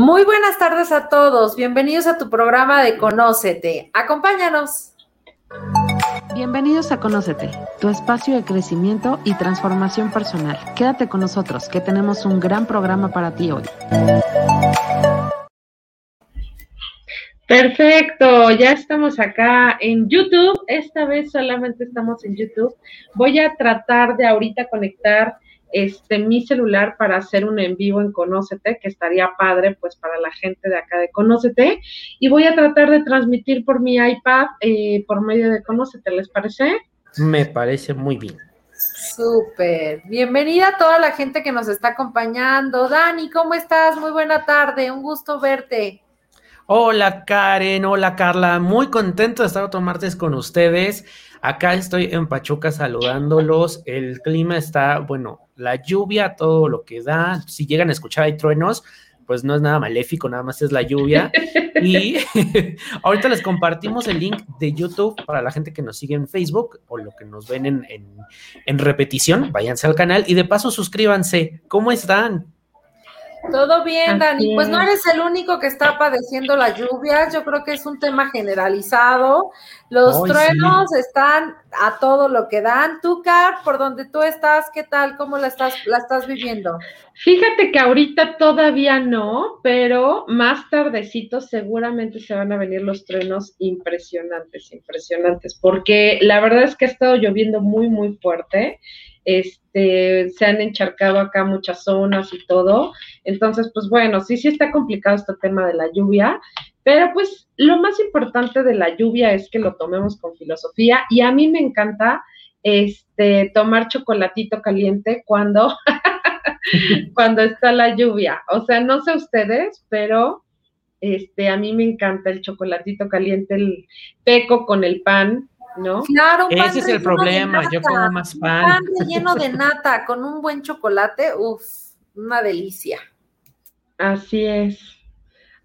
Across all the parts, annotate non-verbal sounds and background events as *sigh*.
Muy buenas tardes a todos. Bienvenidos a tu programa de Conócete. Acompáñanos. Bienvenidos a Conócete, tu espacio de crecimiento y transformación personal. Quédate con nosotros, que tenemos un gran programa para ti hoy. Perfecto, ya estamos acá en YouTube. Esta vez solamente estamos en YouTube. Voy a tratar de ahorita conectar este, mi celular para hacer un en vivo en Conócete, que estaría padre pues para la gente de acá de Conócete. Y voy a tratar de transmitir por mi iPad eh, por medio de Conócete, ¿les parece? Me parece muy bien. Súper. Bienvenida a toda la gente que nos está acompañando. Dani, ¿cómo estás? Muy buena tarde, un gusto verte. Hola Karen, hola Carla, muy contento de estar otro martes con ustedes. Acá estoy en Pachuca saludándolos. El clima está, bueno, la lluvia, todo lo que da. Si llegan a escuchar hay truenos, pues no es nada maléfico, nada más es la lluvia. *laughs* Y *laughs* ahorita les compartimos el link de YouTube para la gente que nos sigue en Facebook o lo que nos ven en, en repetición. Váyanse al canal y de paso suscríbanse. ¿Cómo están? Todo bien, Dani. Pues no eres el único que está padeciendo las lluvias. Yo creo que es un tema generalizado. Los truenos están a todo lo que dan. Tú, Car, por donde tú estás, ¿qué tal? ¿Cómo la estás, la estás viviendo? Fíjate que ahorita todavía no, pero más tardecito seguramente se van a venir los truenos impresionantes, impresionantes, porque la verdad es que ha estado lloviendo muy, muy fuerte este, se han encharcado acá muchas zonas y todo. Entonces, pues bueno, sí, sí está complicado este tema de la lluvia, pero pues lo más importante de la lluvia es que lo tomemos con filosofía y a mí me encanta este, tomar chocolatito caliente cuando, *laughs* cuando está la lluvia. O sea, no sé ustedes, pero este, a mí me encanta el chocolatito caliente, el peco con el pan, ¿no? Claro, un pan Ese es el problema, yo como más pan. Un pan relleno de nata con un buen chocolate, uff, una delicia. Así es.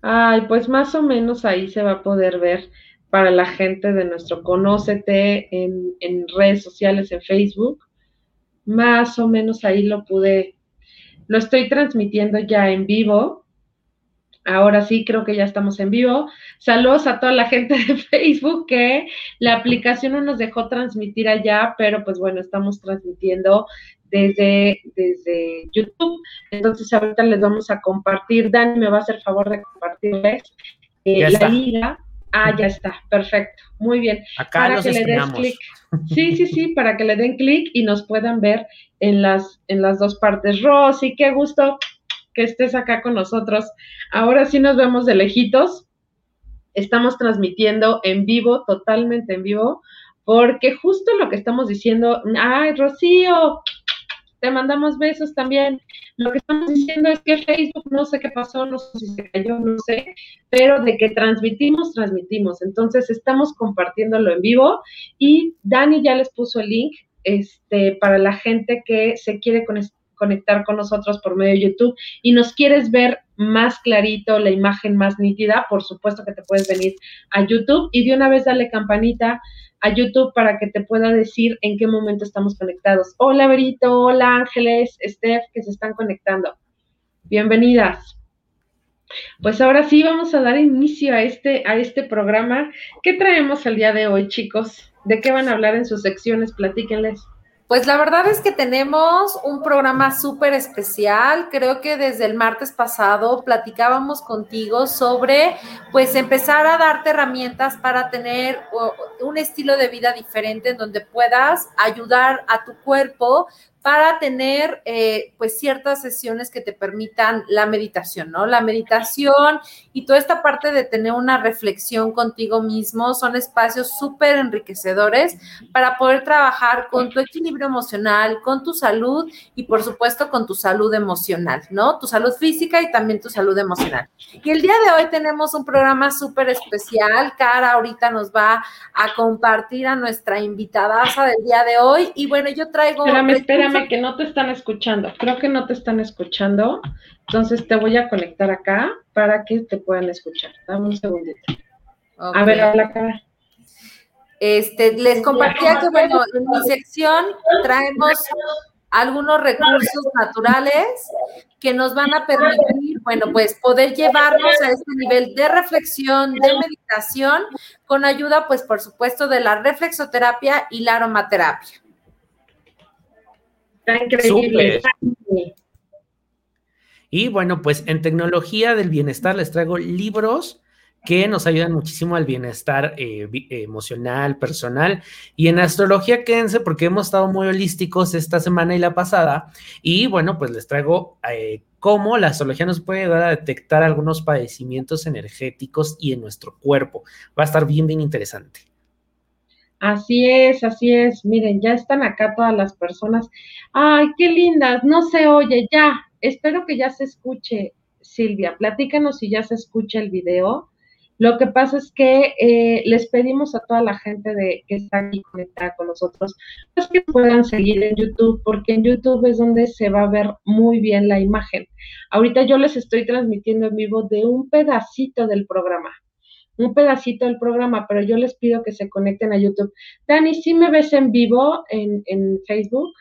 Ay, pues más o menos ahí se va a poder ver para la gente de nuestro Conócete en, en redes sociales, en Facebook. Más o menos ahí lo pude, lo estoy transmitiendo ya en vivo Ahora sí, creo que ya estamos en vivo. Saludos a toda la gente de *laughs* Facebook que la aplicación no nos dejó transmitir allá, pero pues bueno, estamos transmitiendo desde, desde YouTube. Entonces ahorita les vamos a compartir. Dani me va a hacer favor de compartirles eh, la liga. Ah, ya está, perfecto, muy bien. Acá para que le des clic. Sí, sí, sí, para que le den clic y nos puedan ver en las, en las dos partes. Rosy, qué gusto que estés acá con nosotros. Ahora sí nos vemos de lejitos. Estamos transmitiendo en vivo, totalmente en vivo, porque justo lo que estamos diciendo, ay, Rocío, te mandamos besos también. Lo que estamos diciendo es que Facebook no sé qué pasó, no sé si se cayó, no sé, pero de que transmitimos, transmitimos. Entonces estamos compartiéndolo en vivo y Dani ya les puso el link este, para la gente que se quiere conectar conectar con nosotros por medio de YouTube y nos quieres ver más clarito, la imagen más nítida, por supuesto que te puedes venir a YouTube y de una vez dale campanita a YouTube para que te pueda decir en qué momento estamos conectados. Hola Berito, hola Ángeles, Steph, que se están conectando. Bienvenidas. Pues ahora sí vamos a dar inicio a este, a este programa. ¿Qué traemos el día de hoy, chicos? ¿De qué van a hablar en sus secciones? Platíquenles. Pues la verdad es que tenemos un programa súper especial. Creo que desde el martes pasado platicábamos contigo sobre, pues, empezar a darte herramientas para tener un estilo de vida diferente en donde puedas ayudar a tu cuerpo para tener eh, pues ciertas sesiones que te permitan la meditación, ¿no? La meditación y toda esta parte de tener una reflexión contigo mismo son espacios súper enriquecedores para poder trabajar con tu equilibrio emocional, con tu salud y por supuesto con tu salud emocional, ¿no? Tu salud física y también tu salud emocional. Y el día de hoy tenemos un programa súper especial. Cara ahorita nos va a compartir a nuestra invitada del día de hoy y bueno, yo traigo... Espérame, espérame que no te están escuchando. Creo que no te están escuchando. Entonces te voy a conectar acá para que te puedan escuchar. Dame un segundito. A ver, habla acá. Este, les compartía que, bueno, en mi sección traemos algunos recursos naturales que nos van a permitir, bueno, pues poder llevarnos a este nivel de reflexión, de meditación, con ayuda, pues por supuesto, de la reflexoterapia y la aromaterapia. Increíble. Y bueno, pues en tecnología del bienestar les traigo libros que nos ayudan muchísimo al bienestar eh, emocional, personal. Y en astrología, quédense porque hemos estado muy holísticos esta semana y la pasada. Y bueno, pues les traigo eh, cómo la astrología nos puede ayudar a detectar algunos padecimientos energéticos y en nuestro cuerpo. Va a estar bien, bien interesante. Así es, así es. Miren, ya están acá todas las personas. Ay, qué lindas. No se oye, ya. Espero que ya se escuche, Silvia. Platícanos si ya se escucha el video lo que pasa es que eh, les pedimos a toda la gente de, que está aquí conectada con nosotros, pues que puedan seguir en YouTube, porque en YouTube es donde se va a ver muy bien la imagen. Ahorita yo les estoy transmitiendo en vivo de un pedacito del programa, un pedacito del programa, pero yo les pido que se conecten a YouTube. Dani, ¿sí me ves en vivo en, en Facebook?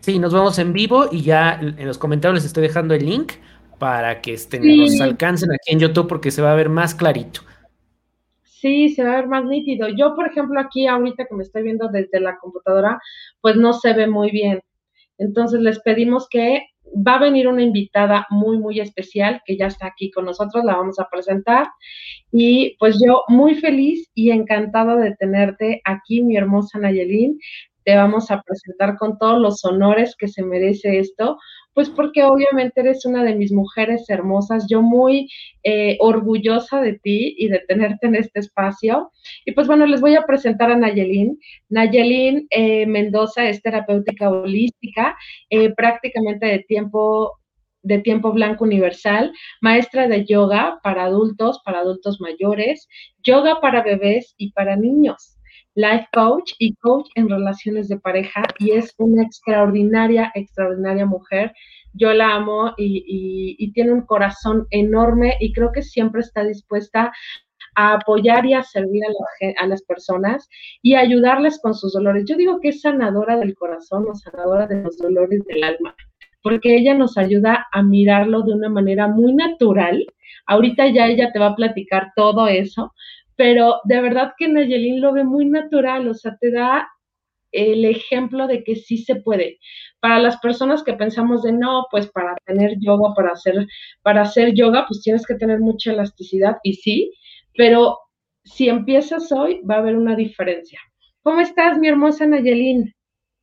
Sí, nos vemos en vivo y ya en los comentarios les estoy dejando el link para que estén, nos alcancen aquí en YouTube porque se va a ver más clarito. Sí, se va a ver más nítido. Yo, por ejemplo, aquí ahorita que me estoy viendo desde la computadora, pues no se ve muy bien. Entonces les pedimos que va a venir una invitada muy, muy especial que ya está aquí con nosotros, la vamos a presentar. Y pues yo muy feliz y encantada de tenerte aquí, mi hermosa Nayelín. Te vamos a presentar con todos los honores que se merece esto, pues porque obviamente eres una de mis mujeres hermosas, yo muy eh, orgullosa de ti y de tenerte en este espacio. Y pues bueno, les voy a presentar a Nayelín. Nayelín eh, Mendoza es terapéutica holística, eh, prácticamente de tiempo de tiempo blanco universal, maestra de yoga para adultos, para adultos mayores, yoga para bebés y para niños life coach y coach en relaciones de pareja y es una extraordinaria, extraordinaria mujer. Yo la amo y, tiene un corazón enorme y creo que siempre está dispuesta a apoyar y a servir a, a, las personas y ayudarles con sus dolores. Yo digo que es sanadora del corazón o sanadora de los dolores del alma, porque ella nos ayuda a mirarlo de una manera muy natural. Ahorita ya ella te va a platicar todo eso, pero de verdad que Nayelín lo ve muy natural, o sea, te da el ejemplo de que sí se puede. Para las personas que pensamos de no, pues para tener yoga, para hacer, para hacer yoga, pues tienes que tener mucha elasticidad, y sí, pero si empiezas hoy, va a haber una diferencia. ¿Cómo estás, mi hermosa Nayelín?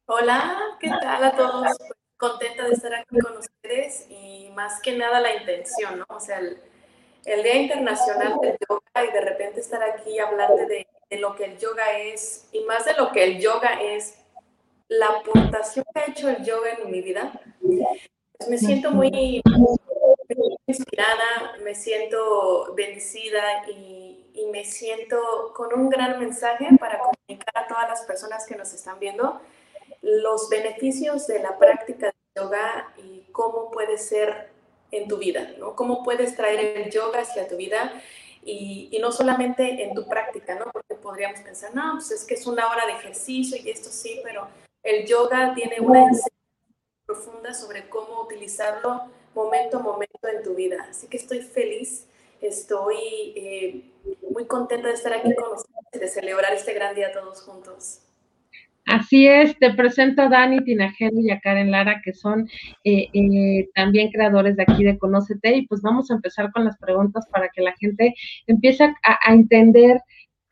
Hola, ¿qué tal a todos? Contenta de estar aquí con ustedes y más que nada la intención, ¿no? O sea, el, el Día Internacional del Yoga y de repente estar aquí y hablarte de, lo que el yoga es y más de lo que el yoga es, la aportación que ha hecho el yoga en mi vida, pues me siento muy, inspirada, me siento bendecida y, y me siento con un gran mensaje para comunicar a todas las personas que nos están viendo los beneficios de la práctica de yoga y cómo puede ser en tu vida, ¿no? ¿Cómo puedes traer el yoga hacia tu vida? Y, y, no solamente en tu práctica, ¿no? Porque podríamos pensar, no, pues es que es una hora de ejercicio y esto sí, pero el yoga tiene una enseñanza profunda sobre cómo utilizarlo momento a momento en tu vida. Así que estoy feliz, estoy eh, muy contenta de estar aquí con ustedes, de celebrar este gran día todos juntos. Así es, te presento a Dani Tinajero y a Karen Lara, que son eh, eh, también creadores de aquí de Conócete, y pues vamos a empezar con las preguntas para que la gente empiece a, a entender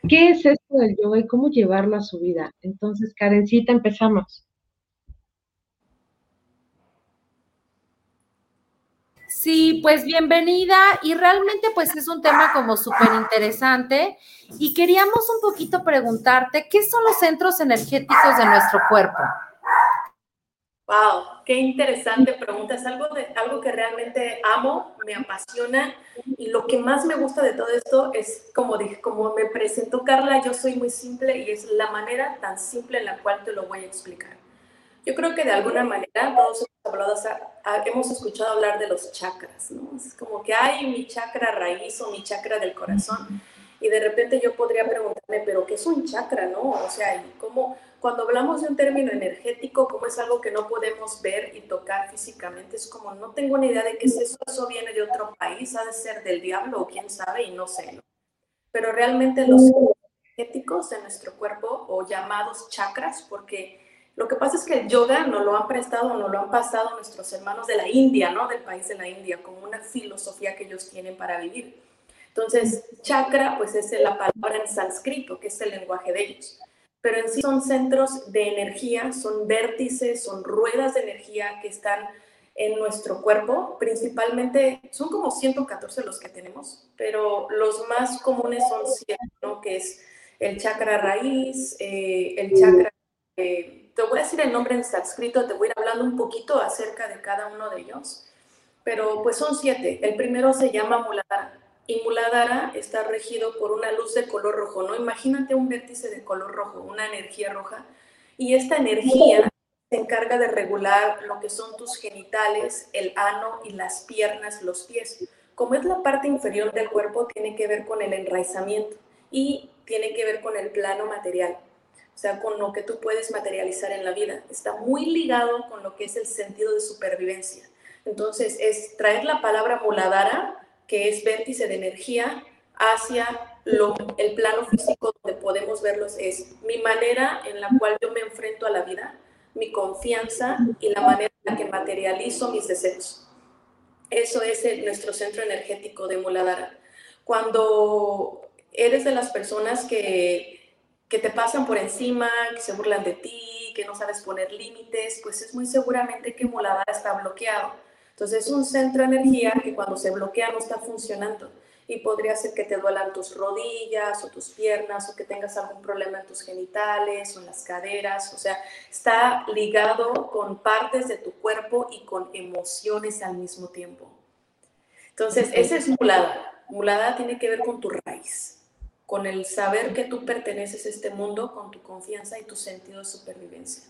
qué es esto del yoga y cómo llevarlo a su vida. Entonces, Karencita, empezamos. Sí, pues bienvenida y realmente pues es un tema como súper interesante y queríamos un poquito preguntarte, ¿qué son los centros energéticos de nuestro cuerpo? Wow, qué interesante pregunta. Es algo, de, algo que realmente amo, me apasiona y lo que más me gusta de todo esto es, como dije, como me presentó Carla, yo soy muy simple y es la manera tan simple en la cual te lo voy a explicar. Yo creo que de alguna manera todos hemos, hablado, hemos escuchado hablar de los chakras, ¿no? Es como que hay mi chakra raíz o mi chakra del corazón. Y de repente yo podría preguntarme, pero ¿qué es un chakra, no? O sea, ¿cómo, cuando hablamos de un término energético, como es algo que no podemos ver y tocar físicamente, es como, no tengo ni idea de qué es eso, eso viene de otro país, ha de ser del diablo o quién sabe, y no sé, ¿no? Pero realmente los energéticos de nuestro cuerpo, o llamados chakras, porque lo que pasa es que el yoga nos lo han prestado, nos lo han pasado nuestros hermanos de la India, ¿no? Del país de la India, como una filosofía que ellos tienen para vivir. Entonces, chakra, pues es la palabra en sánscrito, que es el lenguaje de ellos. Pero en sí son centros de energía, son vértices, son ruedas de energía que están en nuestro cuerpo. Principalmente, son como 114 los que tenemos, pero los más comunes son 7, ¿no? Que es el chakra raíz, eh, el chakra... Eh, te voy a decir el nombre en sánscrito, te voy a ir hablando un poquito acerca de cada uno de ellos, pero pues son siete. El primero se llama Muladhara y Muladhara está regido por una luz de color rojo, ¿no? Imagínate un vértice de color rojo, una energía roja, y esta energía se encarga de regular lo que son tus genitales, el ano y las piernas, los pies. Como es la parte inferior del cuerpo, tiene que ver con el enraizamiento y tiene que ver con el plano material o sea, con lo que tú puedes materializar en la vida. Está muy ligado con lo que es el sentido de supervivencia. Entonces, es traer la palabra muladara, que es vértice de energía, hacia lo, el plano físico donde podemos verlos, es mi manera en la cual yo me enfrento a la vida, mi confianza y la manera en la que materializo mis deseos. Eso es nuestro centro energético de Muladhara. Cuando eres de las personas que que te pasan por encima, que se burlan de ti, que no sabes poner límites, pues es muy seguramente que Muladhara está bloqueado. Entonces es un centro de energía que cuando se bloquea no está funcionando y podría ser que te duelan tus rodillas o tus piernas o que tengas algún problema en tus genitales o en las caderas. O sea, está ligado con partes de tu cuerpo y con emociones al mismo tiempo. Entonces, ese es Muladhara. Muladhara tiene que ver con tu raíz con el saber que tú perteneces a este mundo, con tu confianza y tu sentido de supervivencia.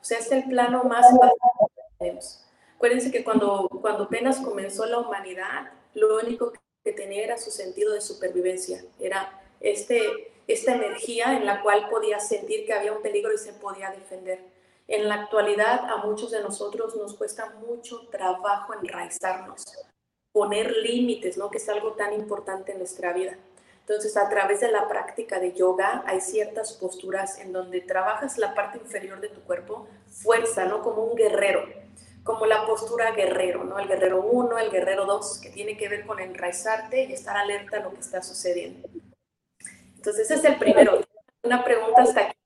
O sea, es el plano más básico que tenemos. Acuérdense que cuando, cuando apenas comenzó la humanidad, lo único que tenía era su sentido de supervivencia, era este, esta energía en la cual podía sentir que había un peligro y se podía defender. En la actualidad, a muchos de nosotros nos cuesta mucho trabajo enraizarnos, poner límites, ¿no? que es algo tan importante en nuestra vida. Entonces, a través de la práctica de yoga hay ciertas posturas en donde trabajas la parte inferior de tu cuerpo, fuerza, ¿no? Como un guerrero, como la postura guerrero, ¿no? El guerrero 1, el guerrero 2, que tiene que ver con enraizarte y estar alerta a lo que está sucediendo. Entonces, ese es el primero. Una pregunta hasta aquí.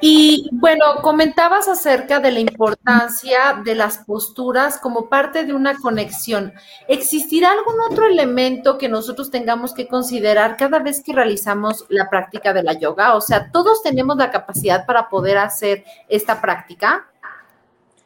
Y bueno, comentabas acerca de la importancia de las posturas como parte de una conexión. ¿Existirá algún otro elemento que nosotros tengamos que considerar cada vez que realizamos la práctica de la yoga? O sea, ¿todos tenemos la capacidad para poder hacer esta práctica?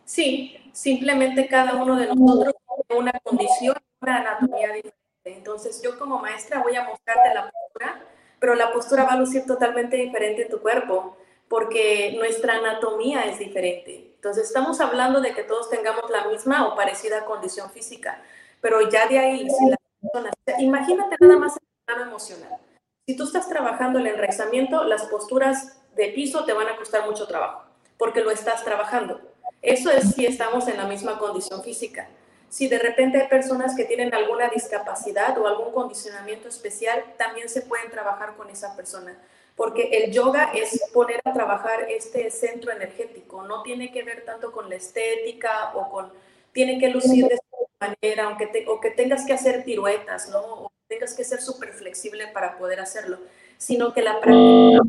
Sí, simplemente cada uno de nosotros tiene una condición, una anatomía diferente. Entonces, yo como maestra voy a mostrarte la postura, pero la postura va a lucir totalmente diferente en tu cuerpo porque nuestra anatomía es diferente. Entonces estamos hablando de que todos tengamos la misma o parecida condición física, pero ya de ahí, si la persona, imagínate nada más el plano emocional. Si tú estás trabajando el enraizamiento, las posturas de piso te van a costar mucho trabajo, porque lo estás trabajando. Eso es si estamos en la misma condición física. Si de repente hay personas que tienen alguna discapacidad o algún condicionamiento especial, también se pueden trabajar con esa persona porque el yoga es poner a trabajar este centro energético, no tiene que ver tanto con la estética o con, tiene que lucir de esta manera, aunque te, o que tengas que hacer piruetas, ¿no? O tengas que ser súper flexible para poder hacerlo, sino que la práctica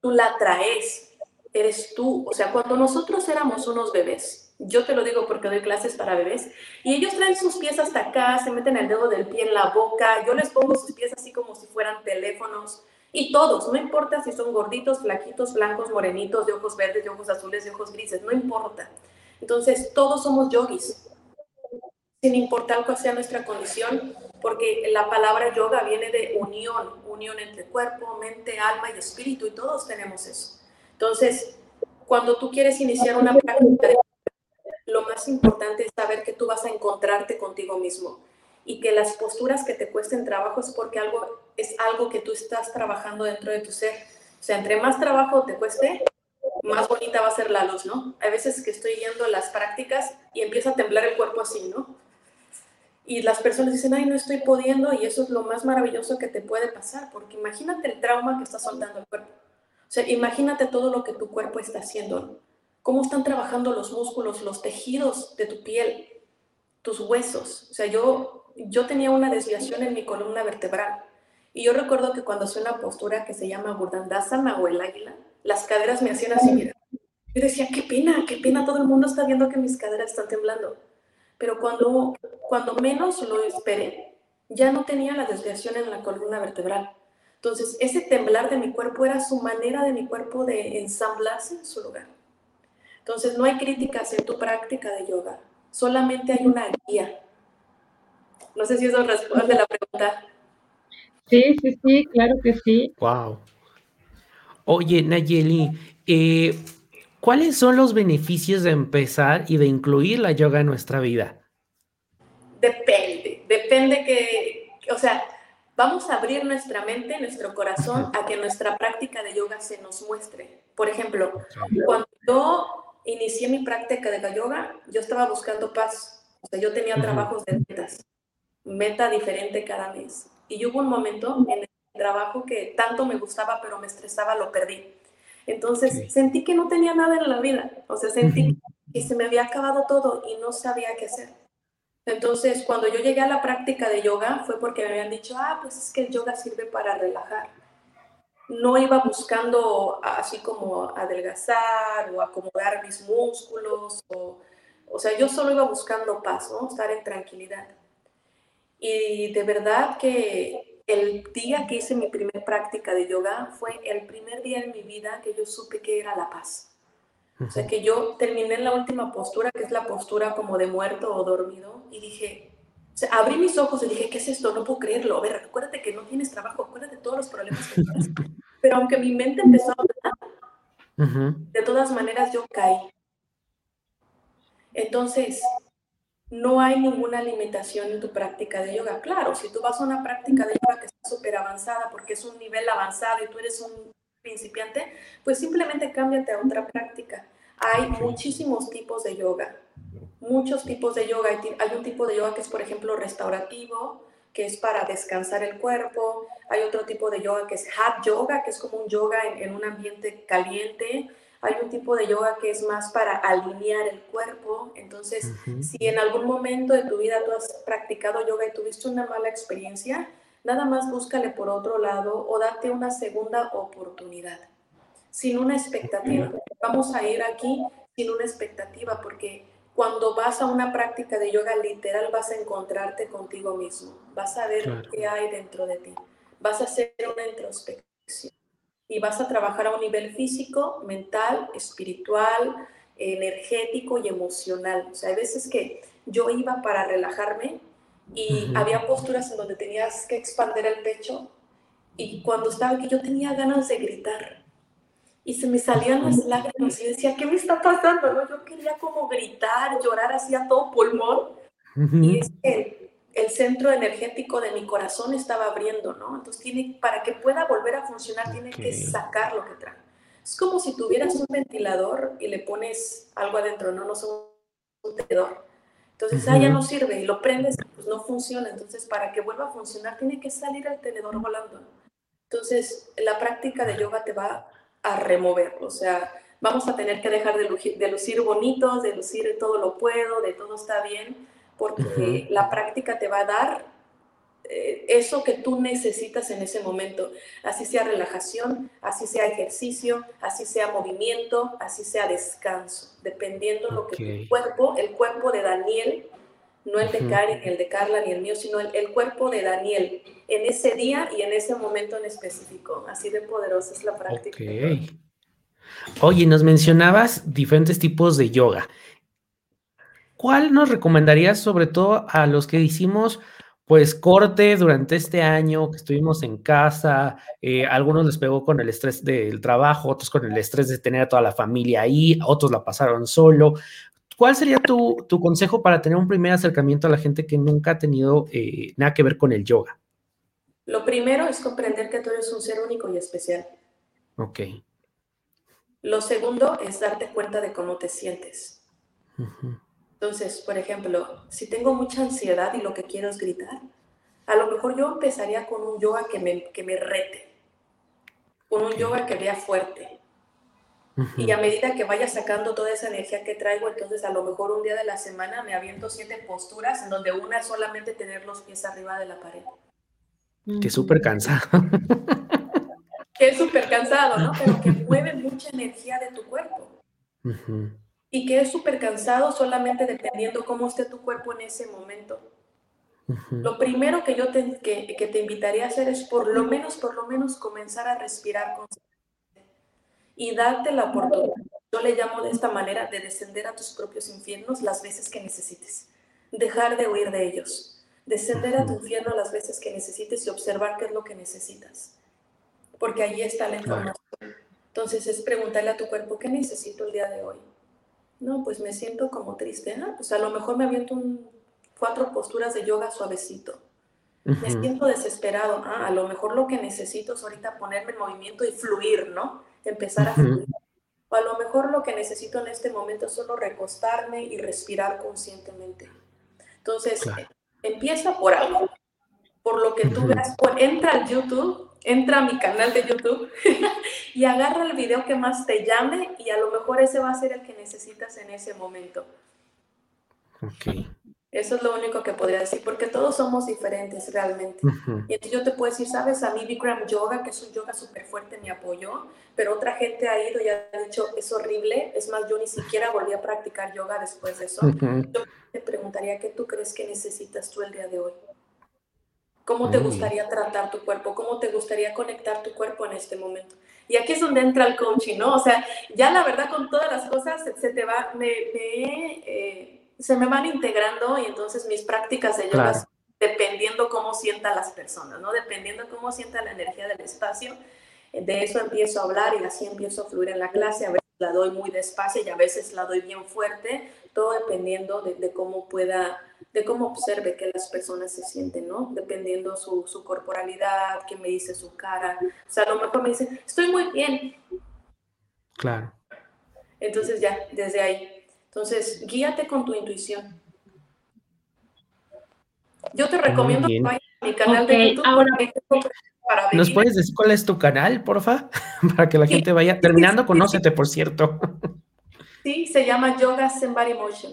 tú la traes, eres tú. O sea, cuando nosotros éramos unos bebés, yo te lo digo porque doy clases para bebés, y ellos traen sus pies hasta acá, se meten el dedo del pie en la boca, yo les pongo sus pies así como si fueran teléfonos, y todos, no importa si son gorditos, flaquitos, blancos, morenitos, de ojos verdes, de ojos azules, de ojos grises, no importa. Entonces, todos somos yogis, sin importar cuál sea nuestra condición, porque la palabra yoga viene de unión, unión entre cuerpo, mente, alma y espíritu, y todos tenemos eso. Entonces, cuando tú quieres iniciar una práctica, lo más importante es saber que tú vas a encontrarte contigo mismo y que las posturas que te cuesten trabajo es porque algo es algo que tú estás trabajando dentro de tu ser. O sea, entre más trabajo te cueste, más bonita va a ser la luz, ¿no? Hay veces que estoy yendo las prácticas y empieza a temblar el cuerpo así, ¿no? Y las personas dicen, ay, no estoy pudiendo, y eso es lo más maravilloso que te puede pasar, porque imagínate el trauma que está soltando el cuerpo. O sea, imagínate todo lo que tu cuerpo está haciendo, cómo están trabajando los músculos, los tejidos de tu piel, tus huesos. O sea, yo, yo tenía una desviación en mi columna vertebral. Y yo recuerdo que cuando hacía una postura que se llama Gurdandasana o el águila, las caderas me hacían así, mira. Yo decía, qué pena, qué pena, todo el mundo está viendo que mis caderas están temblando. Pero cuando, cuando menos lo esperé, ya no tenía la desviación en la columna vertebral. Entonces, ese temblar de mi cuerpo era su manera de mi cuerpo de ensamblarse en su lugar. Entonces, no hay críticas en tu práctica de yoga, solamente hay una guía. No sé si eso responde la pregunta. Sí, sí, sí, claro que sí. Wow. Oye, Nayeli, eh, ¿cuáles son los beneficios de empezar y de incluir la yoga en nuestra vida? Depende, depende que, o sea, vamos a abrir nuestra mente, nuestro corazón a que nuestra práctica de yoga se nos muestre. Por ejemplo, cuando yo inicié mi práctica de yoga, yo estaba buscando paz. O sea, yo tenía trabajos de metas, meta diferente cada mes. Y hubo un momento en el trabajo que tanto me gustaba, pero me estresaba, lo perdí. Entonces sentí que no tenía nada en la vida. O sea, sentí que se me había acabado todo y no sabía qué hacer. Entonces, cuando yo llegué a la práctica de yoga fue porque me habían dicho, ah, pues es que el yoga sirve para relajar. No iba buscando así como adelgazar o acomodar mis músculos, o, o sea, yo solo iba buscando paz, ¿no? Estar en tranquilidad. Y de verdad que el día que hice mi primera práctica de yoga fue el primer día en mi vida que yo supe que era la paz. O sea, que yo terminé en la última postura, que es la postura como de muerto o dormido, y dije, o sea, abrí mis ojos y dije, ¿qué es esto? No puedo creerlo. A ver, acuérdate que no tienes trabajo, acuérdate de todos los problemas que tienes. *laughs* Pero aunque mi mente empezó a hablar, de todas maneras yo caí. Entonces, no hay ninguna limitación en tu práctica de yoga. Claro, si tú vas a una práctica de yoga que está súper avanzada porque es un nivel avanzado y tú eres un principiante, pues simplemente cámbiate a otra práctica. Hay muchísimos tipos de yoga, muchos tipos de yoga. Hay un tipo de yoga que es, por ejemplo, restaurativo, que es para descansar el cuerpo. Hay otro tipo de yoga que es hot yoga, que es como un yoga en, un ambiente caliente. Hay un tipo de yoga que es más para alinear el cuerpo. Entonces, si en algún momento de tu vida tú has practicado yoga y tuviste una mala experiencia, Nada más búscale por otro lado o date una segunda oportunidad, sin una expectativa. Vamos a ir aquí sin una expectativa porque cuando vas a una práctica de yoga literal vas a encontrarte contigo mismo, vas a ver qué hay dentro de ti, vas a hacer una introspección y vas a trabajar a un nivel físico, mental, espiritual, energético y emocional. O sea, hay veces que yo iba para relajarme y había posturas en donde tenías que expandir el pecho y cuando estaba aquí yo tenía ganas de gritar y se me salían las lágrimas y decía, ¿qué me está pasando? ¿No? Yo quería como gritar, llorar así a todo pulmón y es que el centro energético de mi corazón estaba abriendo, ¿no? Entonces tiene, para que pueda volver a funcionar tiene que sacar lo que trae. Es como si tuvieras un ventilador y le pones algo adentro, ¿no? No es un tenedor entonces, ah, ya no sirve y lo prendes, pues no funciona. Entonces, para que vuelva a funcionar, tiene que salir el tenedor volando. Entonces, la práctica de yoga te va a remover. O sea, vamos a tener que dejar de lucir, de lucir bonitos, de lucir todo lo puedo, de todo está bien, porque la práctica te va a dar eh, eso que tú necesitas en ese momento, así sea relajación, así sea ejercicio, así sea movimiento, así sea descanso, dependiendo lo que tu cuerpo, el cuerpo de Daniel, no el de Karen, ni el de Carla, ni el mío, sino el, cuerpo de Daniel, en ese día y en ese momento en específico. Así de poderosa es la práctica. Oye, nos mencionabas diferentes tipos de yoga. ¿Cuál nos recomendarías sobre todo a los que hicimos pues corte durante este año que estuvimos en casa, eh, algunos les pegó con el estrés del trabajo, otros con el estrés de tener a toda la familia ahí, otros la pasaron solo. ¿cuál sería tu, consejo para tener un primer acercamiento a la gente que nunca ha tenido eh, nada que ver con el yoga? Lo primero es comprender que tú eres un ser único y especial. Ok. Lo segundo es darte cuenta de cómo te sientes. Entonces, por ejemplo, si tengo mucha ansiedad y lo que quiero es gritar, a lo mejor yo empezaría con un yoga que me, que me rete, con un yoga que vea fuerte. Y a medida que vaya sacando toda esa energía que traigo, entonces a lo mejor un día de la semana me aviento siete posturas en donde una es solamente tener los pies arriba de la pared. Que súper cansado. que es súper cansado, ¿no? Pero que mueve mucha energía de tu cuerpo. Y que es súper cansado solamente dependiendo cómo esté tu cuerpo en ese momento. Lo primero que yo te, que, que, te invitaría a hacer es por lo menos, por lo menos comenzar a respirar conscientemente y darte la oportunidad, yo le llamo de esta manera, de descender a tus propios infiernos las veces que necesites, dejar de huir de ellos, descender a tu infierno las veces que necesites y observar qué es lo que necesitas, porque ahí está la información. Entonces es preguntarle a tu cuerpo, ¿qué necesito el día de hoy? No, pues me siento como triste, ¿no? Pues a lo mejor me aviento un cuatro posturas de yoga suavecito. Me siento desesperado. Ah, a lo mejor lo que necesito es ahorita ponerme en movimiento y fluir, ¿no? Empezar a fluir. O a lo mejor lo que necesito en este momento es solo recostarme y respirar conscientemente. Entonces, empieza por algo. Por lo que tú veas, entra al YouTube, entra a mi canal de YouTube *laughs* y agarra el video que más te llame y a lo mejor ese va a ser el que necesitas en ese momento. Ok. Eso es lo único que podría decir, porque todos somos diferentes realmente. Y entonces yo te puedo decir, sabes, a mí Bikram Yoga, que es un yoga súper fuerte, me apoyó, pero otra gente ha ido y ha dicho, es horrible. Es más, yo ni siquiera volví a practicar yoga después de eso. Yo te preguntaría, ¿qué tú crees que necesitas tú el día de hoy? ¿Cómo te gustaría tratar tu cuerpo? ¿Cómo te gustaría conectar tu cuerpo en este momento? Y aquí es donde entra el coaching, ¿no? O sea, ya la verdad con todas las cosas se, te va, me, me eh, se me van integrando y entonces mis prácticas de yoga, dependiendo cómo sientan las personas, ¿no? Dependiendo cómo sienta la energía del espacio, de eso empiezo a hablar y así empiezo a fluir en la clase. A veces la doy muy despacio y a veces la doy bien fuerte, todo dependiendo de, cómo pueda, de cómo observe que las personas se sienten, ¿no? Dependiendo su, su corporalidad, qué me dice su cara. O sea, a lo mejor me dice, estoy muy bien. Claro. Entonces ya, desde ahí entonces, guíate con tu intuición. Yo te recomiendo que vayas a mi canal de YouTube. Ahora, para ¿Nos puedes decir cuál es tu canal, porfa? *laughs* para que la gente vaya. Terminando, conócete, por cierto. *laughs* sí, se llama Yoga Zen Body Motion.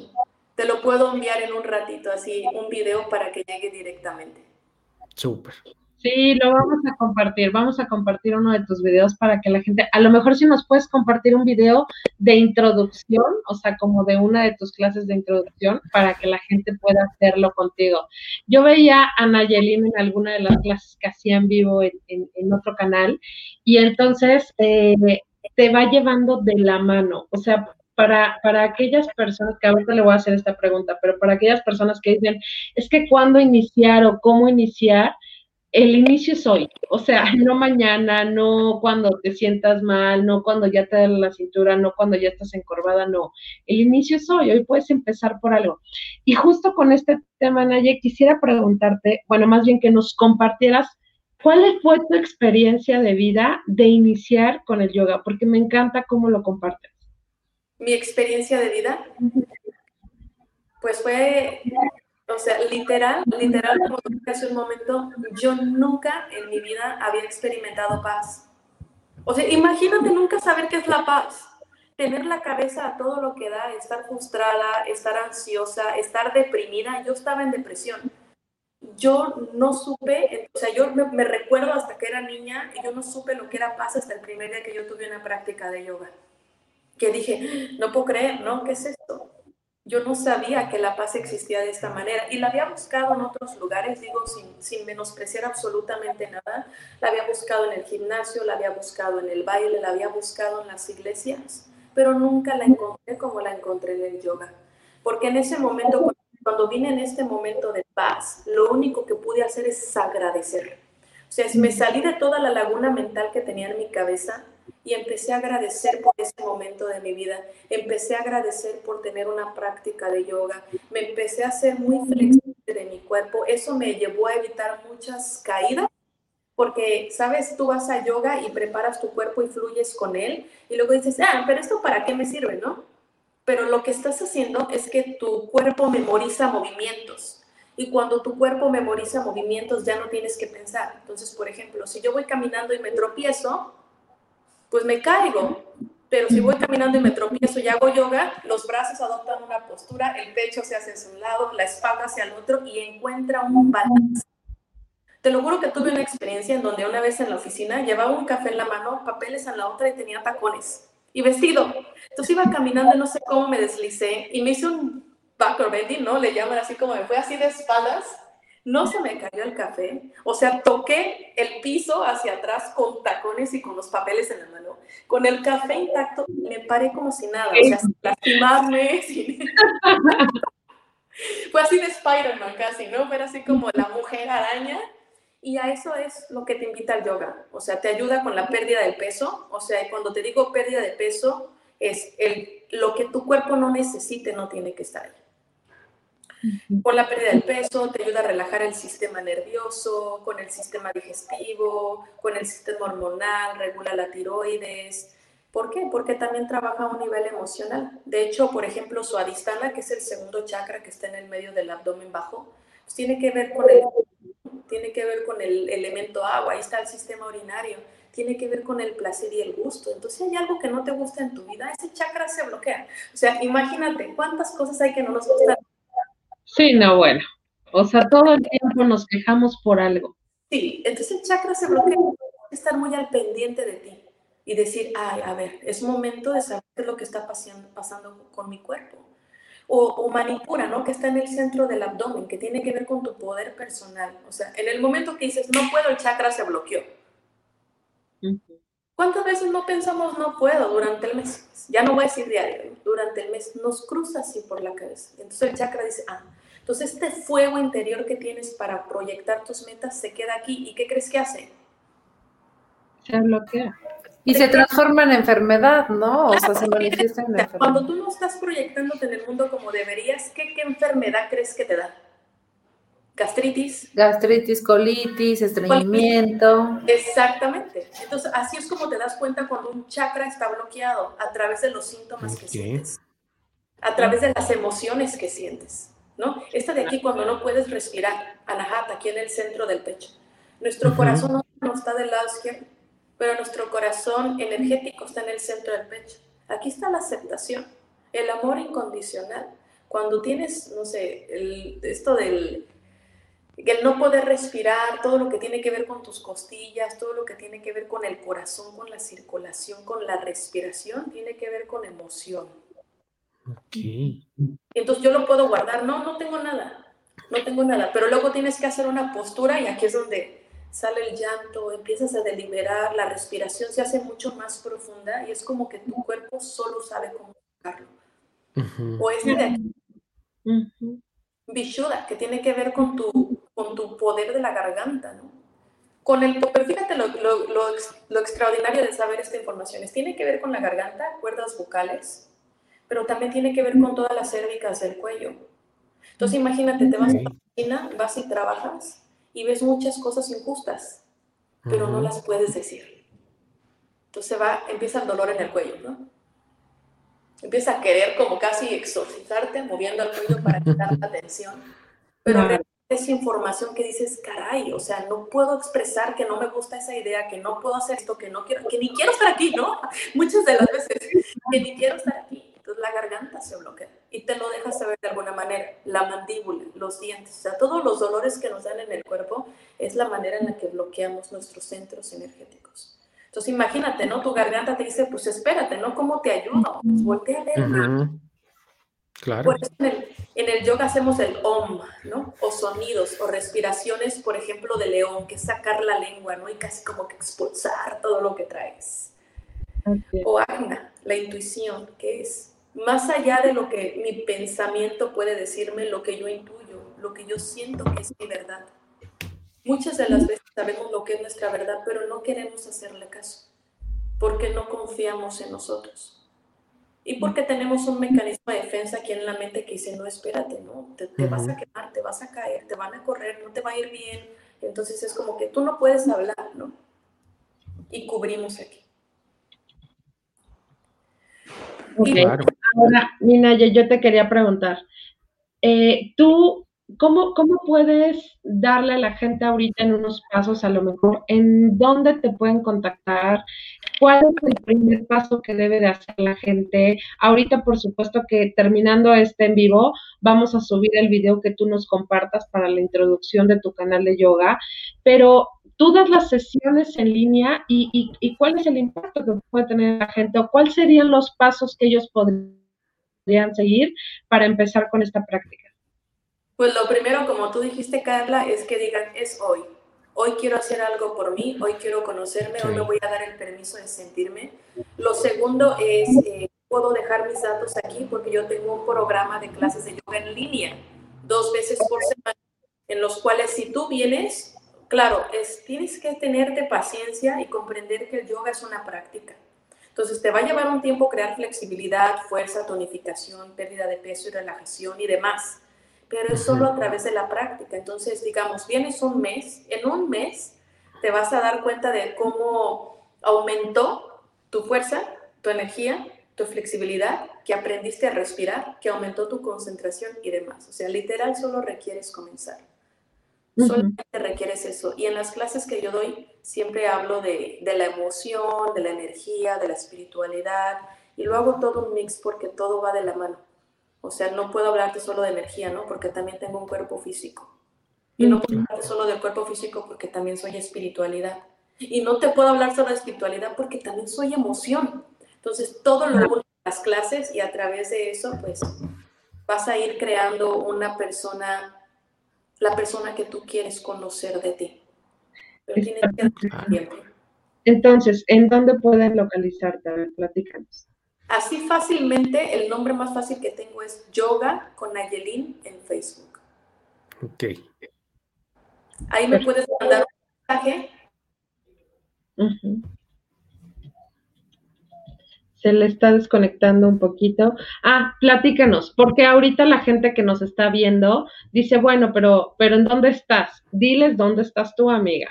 Te lo puedo enviar en un ratito, así, un video para que llegue directamente. Súper. Sí, lo vamos a compartir. Vamos a compartir uno de tus videos para que la gente, a lo mejor si nos puedes compartir un video de introducción, o sea, como de una de tus clases de introducción, para que la gente pueda hacerlo contigo. Yo veía a Nayelin en alguna de las clases que hacía en vivo en, otro canal, y entonces eh, te va llevando de la mano. O sea, para, para aquellas personas, que ahorita le voy a hacer esta pregunta, pero para aquellas personas que dicen, es que cuándo iniciar o cómo iniciar, el inicio es hoy, o sea, *laughs* no mañana, no cuando te sientas mal, no cuando ya te da la cintura, no cuando ya estás encorvada, no. El inicio es hoy, hoy puedes empezar por algo. Y justo con este tema, Naye, quisiera preguntarte, bueno, más bien que nos compartieras cuál fue tu experiencia de vida de iniciar con el yoga, porque me encanta cómo lo compartes. Mi experiencia de vida, pues fue o sea, literal, literal, como dije hace un momento, yo nunca en mi vida había experimentado paz. O sea, imagínate nunca saber qué es la paz. Tener la cabeza a todo lo que da, estar frustrada, estar ansiosa, estar deprimida. Yo estaba en depresión. Yo no supe, o sea, yo me, me recuerdo hasta que era niña y yo no supe lo que era paz hasta el primer día que yo tuve una práctica de yoga. Que dije, no puedo creer, ¿no? ¿Qué es esto? yo no sabía que la paz existía de esta manera y la había buscado en otros lugares, digo, sin, menospreciar absolutamente nada. La había buscado en el gimnasio, la había buscado en el baile, la había buscado en las iglesias, pero nunca la encontré como la encontré en el yoga. Porque en ese momento, cuando vine en este momento de paz, lo único que pude hacer es agradecer. O sea, me salí de toda la laguna mental que tenía en mi cabeza y empecé a agradecer por ese momento de mi vida. Empecé a agradecer por tener una práctica de yoga. Me empecé a ser muy flexible de mi cuerpo. Eso me llevó a evitar muchas caídas porque, sabes, tú vas a yoga y preparas tu cuerpo y fluyes con él y luego dices, ah, pero esto para qué me sirve, ¿no? Pero lo que estás haciendo es que tu cuerpo memoriza movimientos y cuando tu cuerpo memoriza movimientos ya no tienes que pensar. Entonces, por ejemplo, si yo voy caminando y me tropiezo, pues me caigo. Pero si voy caminando y me tropiezo y hago yoga, los brazos adoptan una postura, el pecho se hace hacia un lado, la espalda hacia el otro y encuentra un balance. Te lo juro que tuve una experiencia en donde una vez en la oficina llevaba un café en la mano, papeles en la otra y tenía tacones y vestido. Entonces iba caminando y no sé cómo me deslicé y me hice un backward bending, ¿no? Le llaman así como me fue así de espaldas. No se me cayó el café, o sea, toqué el piso hacia atrás con tacones y con los papeles en la mano. Con el café intacto, me paré como si nada, o sea, sin *laughs* lastimarme. *laughs* fue así de Spider-Man casi, ¿no? Fue así como la mujer araña y a eso es lo que te invita el yoga. O sea, te ayuda con la pérdida del peso. O sea, cuando te digo pérdida de peso, es el, lo que tu cuerpo no necesite, no tiene que estar ahí. Por la pérdida del peso, te ayuda a relajar el sistema nervioso, con el sistema digestivo, con el sistema hormonal, regula la tiroides. ¿Por qué? Porque también trabaja a un nivel emocional. De hecho, por ejemplo, su adistana, que es el segundo chakra que está en el medio del abdomen bajo, pues tiene que ver con el tiene que ver con el elemento agua, ahí está el sistema urinario, tiene que ver con el placer y el gusto. Entonces, si hay algo que no te gusta en tu vida, ese chakra se bloquea. O sea, imagínate cuántas cosas hay que no nos gustan. Sí, no, bueno. O sea, todo el tiempo nos quejamos por algo. Sí, entonces el chakra se bloquea. Estar muy al pendiente de ti y decir, ay, a ver, es momento de saber lo que está pasando, pasando con mi cuerpo o, o, manipura, ¿no? Que está en el centro del abdomen, que tiene que ver con tu poder personal. O sea, en el momento que dices, no puedo, el chakra se bloqueó. ¿Cuántas veces no pensamos, no puedo durante el mes? Ya no voy a decir diario, durante el mes nos cruza así por la cabeza. Entonces el chakra dice, ah, entonces este fuego interior que tienes para proyectar tus metas se queda aquí. ¿Y qué crees que hace? Se bloquea. Y se transforma en enfermedad, ¿no? O sea, se manifiesta en enfermedad. Cuando tú no estás proyectándote en el mundo como deberías, ¿qué, qué enfermedad crees que te da? Gastritis. Gastritis, colitis, estreñimiento. Exactamente. Entonces, así es como te das cuenta cuando un chakra está bloqueado, a través de los síntomas que sientes, a través de las emociones que sientes, ¿no? Esta de aquí, cuando no puedes respirar, anahata, aquí en el centro del pecho. Nuestro corazón no está del lado izquierdo pero nuestro corazón energético está en el centro del pecho. Aquí está la aceptación, el amor incondicional. Cuando tienes, no sé, esto del el no poder respirar, todo lo que tiene que ver con tus costillas, todo lo que tiene que ver con el corazón, con la circulación, con la respiración, tiene que ver con emoción. Ok. Entonces yo lo puedo guardar, no, no tengo nada, no tengo nada, pero luego tienes que hacer una postura y aquí es donde sale el llanto, empiezas a deliberar, la respiración se hace mucho más profunda y es como que tu cuerpo solo sabe cómo tocarlo. O este de aquí, Vishuddha, que tiene que ver con tu, con tu poder de la garganta, ¿no? Con el, pero fíjate lo, lo, lo, extraordinario de saber esta información, es, tiene que ver con la garganta, cuerdas vocales, pero también tiene que ver con todas las cérvicas del cuello. Entonces imagínate, te vas a la oficina, vas y trabajas, y ves muchas cosas injustas, pero no las puedes decir. Entonces va, empieza el dolor en el cuello, ¿no? Empieza a querer como casi exorcizarte, moviendo el cuello para quitar la tensión. Pero es información que dices, caray, o sea, no puedo expresar que no me gusta esa idea, que no puedo hacer esto, que no quiero, que ni quiero estar aquí, ¿no? *laughs* Muchas de las veces, que ni quiero estar aquí. Entonces la garganta se bloquea y te lo dejas saber de alguna manera, la mandíbula, los dientes, o sea, todos los dolores que nos dan en el cuerpo es la manera en la que bloqueamos nuestros centros energéticos. Entonces imagínate, ¿no? Tu garganta te dice, pues espérate, ¿no? ¿Cómo te ayudo? Pues voltea a ver. Claro. Por eso en el, en el, yoga hacemos el om, ¿no? O sonidos o respiraciones, por ejemplo, de león, que es sacar la lengua, ¿no? Y casi como que expulsar todo lo que traes. O agna, la intuición, que es más allá de lo que mi pensamiento puede decirme, lo que yo intuyo, lo que yo siento que es mi verdad. Muchas de las veces sabemos lo que es nuestra verdad, pero no queremos hacerle caso. porque no confiamos en nosotros. Y porque tenemos un mecanismo de defensa aquí en la mente que dice, no, espérate, no, te, vas a quemar, te vas a caer, te van a correr, no te va a ir bien. Entonces es como que tú no puedes hablar, ¿no? Y cubrimos aquí. Ahora, Nina, yo te quería preguntar, eh, tú ¿Cómo, ¿Cómo puedes darle a la gente ahorita en unos pasos, a lo mejor, en dónde te pueden contactar? ¿Cuál es el primer paso que debe de hacer la gente? Ahorita, por supuesto que terminando este en vivo, vamos a subir el video que tú nos compartas para la introducción de tu canal de yoga, pero tú das las sesiones en línea y, y, y cuál es el impacto que puede tener la gente o cuáles serían los pasos que ellos podrían seguir para empezar con esta práctica. Pues lo primero, como tú dijiste, Carla, es que digan, es hoy. Hoy quiero hacer algo por mí, hoy quiero conocerme, hoy me voy a dar el permiso de sentirme. Lo segundo es, eh, puedo dejar mis datos aquí porque yo tengo un programa de clases de yoga en línea, dos veces por semana, en los cuales si tú vienes, claro, es, tienes que tenerte paciencia y comprender que el yoga es una práctica. Entonces te va a llevar un tiempo crear flexibilidad, fuerza, tonificación, pérdida de peso y relajación y demás pero es solo a través de la práctica. Entonces, digamos, vienes un mes, en un mes te vas a dar cuenta de cómo aumentó tu fuerza, tu energía, tu flexibilidad, que aprendiste a respirar, que aumentó tu concentración y demás. O sea, literal solo requieres comenzar. Solamente requieres eso. Y en las clases que yo doy, siempre hablo de, de la emoción, de la energía, de la espiritualidad, y lo hago todo un mix porque todo va de la mano. O sea, no puedo hablarte solo de energía, ¿no? Porque también tengo un cuerpo físico. Y no puedo hablarte solo del cuerpo físico porque también soy espiritualidad. Y no te puedo hablar solo de espiritualidad porque también soy emoción. Entonces, todo lo hago en las clases y a través de eso, pues, vas a ir creando una persona, la persona que tú quieres conocer de ti. Pero tienes que tiempo. Entonces, ¿en dónde pueden localizarte? A ver, platícanos. Así fácilmente, el nombre más fácil que tengo es Yoga con Ayelin en Facebook. Ok. Ahí me puedes mandar un mensaje. Se le está desconectando un poquito. Ah, platícanos, porque ahorita la gente que nos está viendo dice, bueno, pero, pero ¿en dónde estás? Diles dónde estás tú, amiga.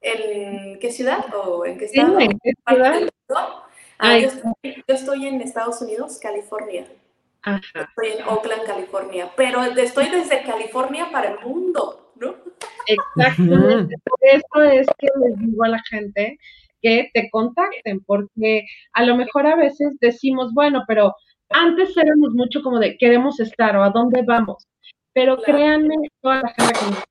¿En qué ciudad o en qué estado? ¿en qué ciudad? Ah, yo, estoy, en Estados Unidos, California. Estoy en Oakland, California. Pero estoy desde California para el mundo, ¿no? Exactamente. Por eso es que les digo a la gente que te contacten, porque a lo mejor a veces decimos, bueno, pero antes éramos mucho como de queremos estar o a dónde vamos. Pero créanme, toda la gente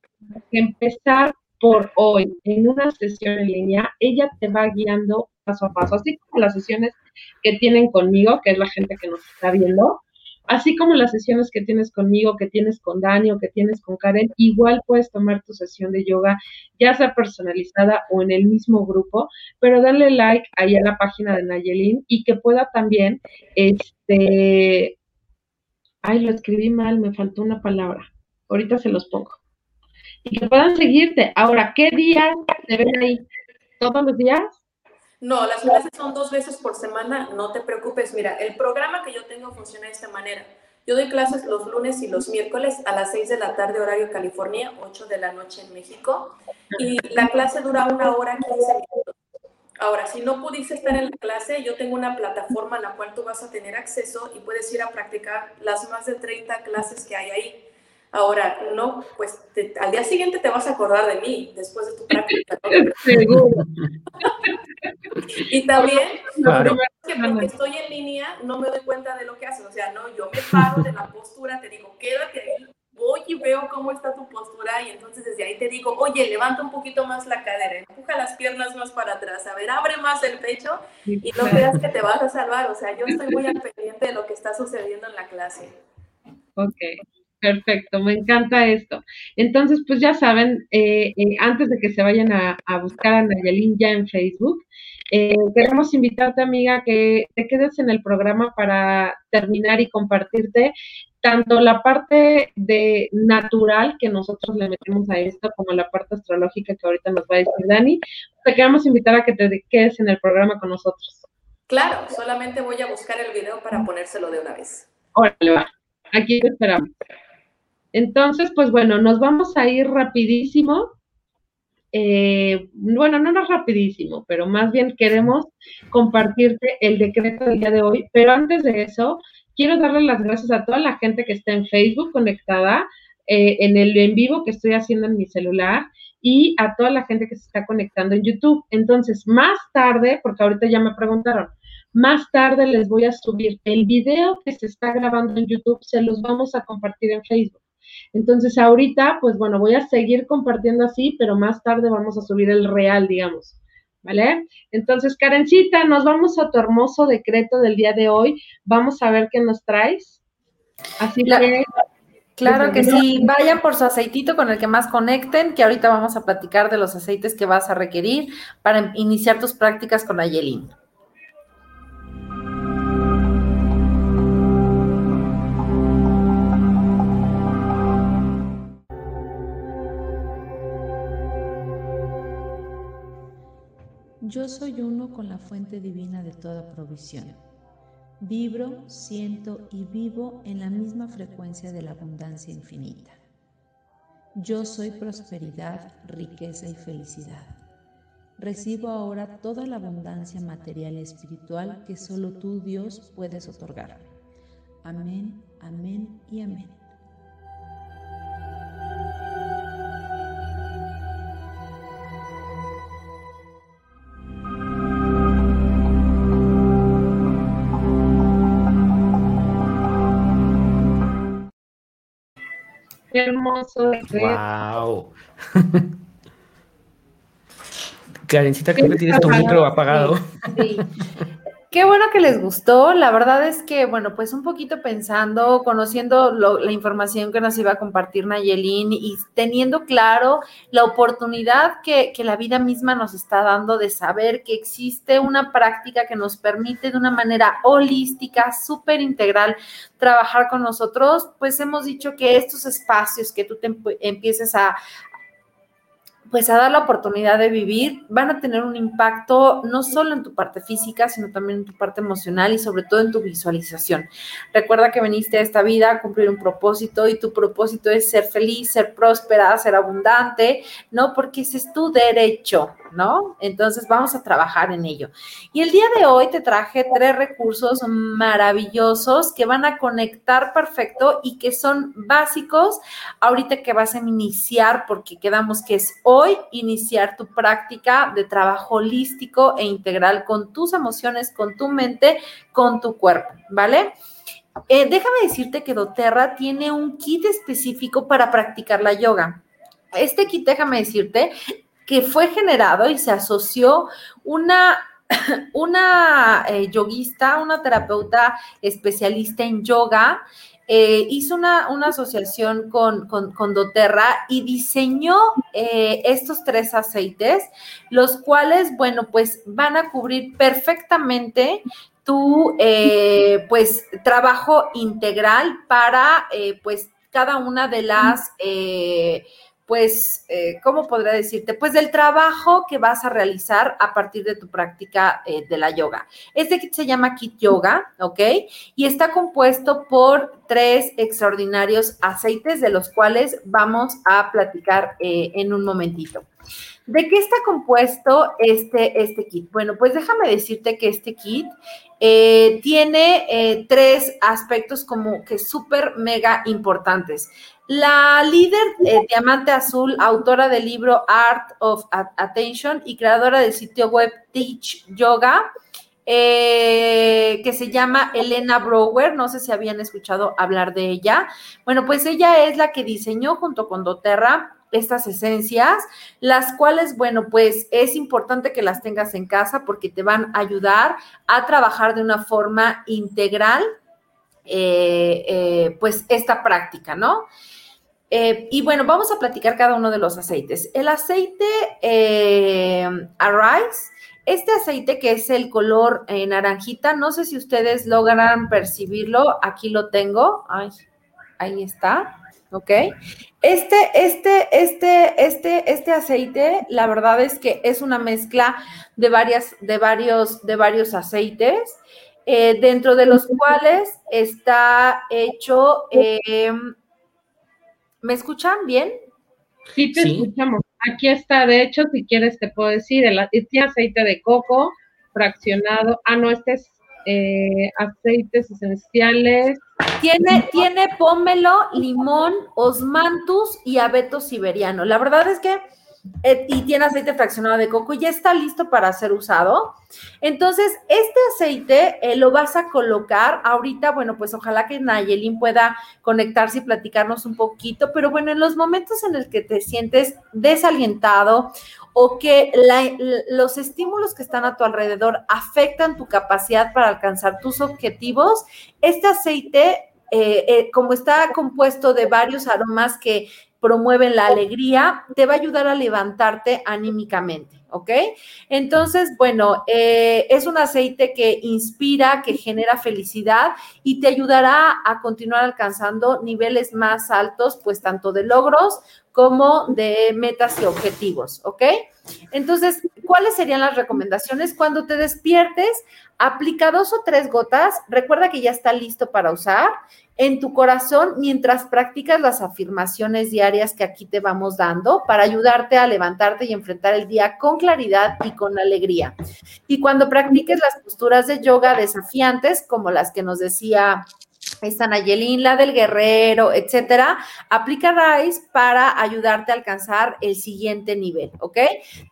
que empezar por hoy en una sesión en línea, ella te va guiando paso a paso, así como las sesiones que tienen conmigo, que es la gente que nos está viendo, así como las sesiones que tienes conmigo, que tienes con Dani o que tienes con Karen, igual puedes tomar tu sesión de yoga, ya sea personalizada o en el mismo grupo, pero dale like ahí a la página de Nayelin y que pueda también, este, ay, lo escribí mal, me faltó una palabra, ahorita se los pongo. Y que puedan seguirte. Ahora, ¿qué días te ven ahí? ¿Todos los días? No, las clases son dos veces por semana, no te preocupes. Mira, el programa que yo tengo funciona de esta manera. Yo doy clases los lunes y los miércoles a las 6 de la tarde, horario California, 8 de la noche en México. Y la clase dura una hora 15 minutos. Ahora, si no pudiste estar en la clase, yo tengo una plataforma a la cual tú vas a tener acceso y puedes ir a practicar las más de 30 clases que hay ahí. Ahora, no, pues al día siguiente te vas a acordar de mí después de tu práctica. *laughs* Seguro. *laughs* y también, claro. que porque estoy en línea, no me doy cuenta de lo que haces. O sea, no, yo me *laughs* paro de la postura, te digo, quédate ahí, voy y veo cómo está tu postura y entonces desde ahí te digo, oye, levanta un poquito más la cadera, empuja las piernas más para atrás, a ver, abre más el pecho y no creas que te vas a salvar. O sea, yo estoy muy al pendiente de lo que está sucediendo en la clase. Ok. Perfecto, me encanta esto. Entonces, pues ya saben, eh, eh, antes de que se vayan a, buscar a Nayalín ya en Facebook, eh, queremos invitarte, amiga, que te quedes en el programa para terminar y compartirte tanto la parte de natural que nosotros le metemos a esto, como la parte astrológica que ahorita nos va a decir Dani. Te queremos invitar a que te quedes en el programa con nosotros. Claro, solamente voy a buscar el video para ponérselo de una vez. Órale, va. Aquí te esperamos. Entonces, pues bueno, nos vamos a ir rapidísimo. Eh, bueno, no no rapidísimo, pero más bien queremos compartirte el decreto del día de hoy. Pero antes de eso, quiero darle las gracias a toda la gente que está en Facebook conectada, eh, en el en vivo que estoy haciendo en mi celular y a toda la gente que se está conectando en YouTube. Entonces, más tarde, porque ahorita ya me preguntaron, más tarde les voy a subir el video que se está grabando en YouTube, se los vamos a compartir en Facebook. Entonces, ahorita, pues bueno, voy a seguir compartiendo así, pero más tarde vamos a subir el real, digamos. ¿Vale? Entonces, Karencita, nos vamos a tu hermoso decreto del día de hoy. Vamos a ver qué nos traes. Así que. Claro que sí, vayan por su aceitito con el que más conecten, que ahorita vamos a platicar de los aceites que vas a requerir para iniciar tus prácticas con Ayelin. Yo soy uno con la fuente divina de toda provisión. Vibro, siento y vivo en la misma frecuencia de la abundancia infinita. Yo soy prosperidad, riqueza y felicidad. Recibo ahora toda la abundancia material y espiritual que solo tú, Dios, puedes otorgarme. Amén, amén y amén. Hermoso. Wow. *laughs* Karencita, creo que tienes tu micro apagado. Sí. *laughs* Qué bueno que les gustó. La verdad es que, bueno, pues un poquito pensando, conociendo la información que nos iba a compartir Nayelin y teniendo claro la oportunidad que, que, la vida misma nos está dando de saber que existe una práctica que nos permite de una manera holística, súper integral, trabajar con nosotros, pues hemos dicho que estos espacios que tú te empieces a, pues a dar la oportunidad de vivir, van a tener un impacto no solo en tu parte física, sino también en tu parte emocional y sobre todo en tu visualización. Recuerda que viniste a esta vida a cumplir un propósito y tu propósito es ser feliz, ser próspera, ser abundante, ¿no? Porque ese es tu derecho, ¿no? Entonces vamos a trabajar en ello. Y el día de hoy te traje tres recursos maravillosos que van a conectar perfecto y que son básicos ahorita que vas a iniciar, porque quedamos que es hoy iniciar tu práctica de trabajo holístico e integral con tus emociones, con tu mente, con tu cuerpo, ¿vale? Eh, déjame decirte que doTERRA tiene un kit específico para practicar la yoga. Este kit, déjame decirte, que fue generado y se asoció una *clears throat* una eh, yoguista, una terapeuta especialista en yoga, eh, hizo una, asociación con, con, doTERRA y diseñó eh, estos tres aceites, los cuales, bueno, pues van a cubrir perfectamente tu, eh, pues, trabajo integral para, pues, cada una de las pues, eh, ¿cómo podría decirte? Pues del trabajo que vas a realizar a partir de tu práctica eh, de la yoga. Este kit se llama Kit Yoga, ¿ok? Y está compuesto por tres extraordinarios aceites de los cuales vamos a platicar eh, en un momentito. ¿De qué está compuesto este, este kit? Bueno, pues déjame decirte que este kit tiene tres aspectos como que súper mega importantes. La líder eh, Diamante Azul, autora del libro Art of Attention y creadora del sitio web Teach Yoga, eh, que se llama Elena Brower, no sé si habían escuchado hablar de ella. Bueno, pues ella es la que diseñó junto con doTERRA estas esencias, las cuales, bueno, pues es importante que las tengas en casa porque te van a ayudar a trabajar de una forma integral, eh, pues esta práctica, ¿no? Eh, y bueno, vamos a platicar cada uno de los aceites. El aceite eh, Arise Este aceite que es el color eh, naranjita, no sé si ustedes logran percibirlo, aquí lo tengo, Ay, ahí está, ¿ok? Este, este, este, este, este aceite, la verdad es que es una mezcla de varias, de varios, de varios aceites. Eh, dentro de los cuales está hecho, em, ¿me escuchan bien? Sí, te escuchamos. Aquí está, de hecho, si quieres te puedo decir, el, tiene aceite de coco fraccionado. Ah, no, este es eh, aceites esenciales. Tiene, tiene pómelo, limón, osmantus y abeto siberiano. La verdad es que eh, y tiene aceite fraccionado de coco y ya está listo para ser usado. Entonces, este aceite eh, lo vas a colocar ahorita, bueno, pues ojalá que Nayelin pueda conectarse y platicarnos un poquito, pero bueno, en los momentos en el que te sientes desalientado o que los estímulos que están a tu alrededor afectan tu capacidad para alcanzar tus objetivos, este aceite eh, como está compuesto de varios aromas que promueven la alegría, te va a ayudar a levantarte anímicamente, ¿ok? Entonces, bueno, eh, es un aceite que inspira, que genera felicidad y te ayudará a continuar alcanzando niveles más altos, pues tanto de logros como de metas y objetivos, ¿ok? Entonces, ¿cuáles serían las recomendaciones? Cuando te despiertes, aplica dos o tres gotas, recuerda que ya está listo para usar en tu corazón mientras practicas las afirmaciones diarias que aquí te vamos dando para ayudarte a levantarte y enfrentar el día con claridad y con alegría. Y cuando practiques las posturas de yoga desafiantes, como las que nos decía esta Nayelin, la del guerrero, etcétera, aplica Rice para ayudarte a alcanzar el siguiente nivel, ¿ok?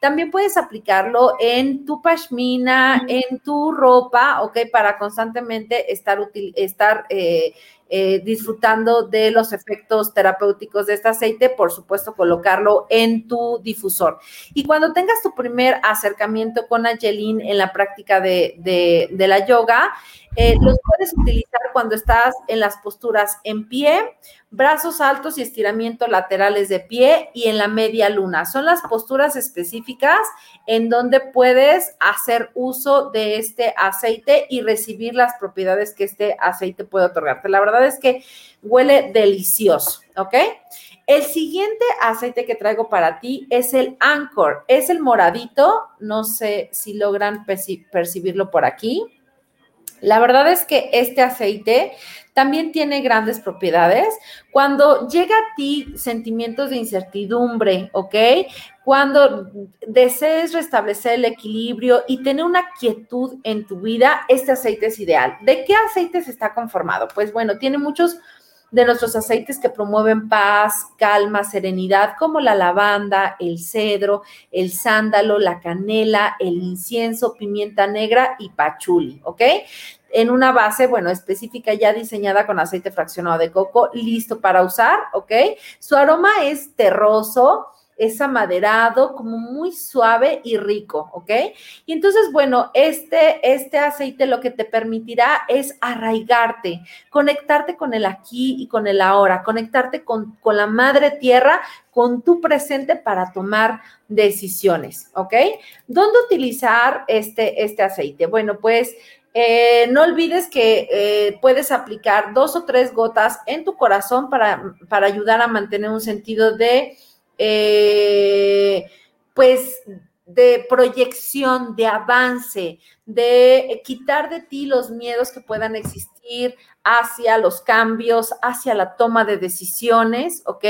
También puedes aplicarlo en tu pashmina, en tu ropa, ¿ok? Para constantemente estar, estar eh, eh, disfrutando de los efectos terapéuticos de este aceite, por supuesto, colocarlo en tu difusor. Y cuando tengas tu primer acercamiento con Angelin en la práctica de, la yoga, eh, los puedes utilizar cuando estás en las posturas en pie, brazos altos y estiramiento laterales de pie y en la media luna. Son las posturas específicas en donde puedes hacer uso de este aceite y recibir las propiedades que este aceite puede otorgarte. La verdad es que huele delicioso, ¿ok? El siguiente aceite que traigo para ti es el Anchor. Es el moradito. No sé si logran percibirlo por aquí. La verdad es que este aceite también tiene grandes propiedades. Cuando llega a ti sentimientos de incertidumbre, ¿ok? Cuando desees restablecer el equilibrio y tener una quietud en tu vida, este aceite es ideal. ¿De qué aceite se está conformado? Pues bueno, tiene muchos de nuestros aceites que promueven paz, calma, serenidad, como la lavanda, el cedro, el sándalo, la canela, el incienso, pimienta negra y pachuli, ¿ok? en una base, bueno, específica ya diseñada con aceite fraccionado de coco, listo para usar, ¿ok? Su aroma es terroso, es amaderado, como muy suave y rico, ¿ok? Y entonces, bueno, este, este aceite lo que te permitirá es arraigarte, conectarte con el aquí y con el ahora, conectarte con, con la madre tierra, con tu presente para tomar decisiones, ¿ok? ¿Dónde utilizar este, este aceite? Bueno, pues eh, no olvides que eh, puedes aplicar dos o tres gotas en tu corazón para, para ayudar a mantener un sentido de, eh, pues, de proyección, de avance, de quitar de ti los miedos que puedan existir, hacia los cambios, hacia la toma de decisiones, ¿ok?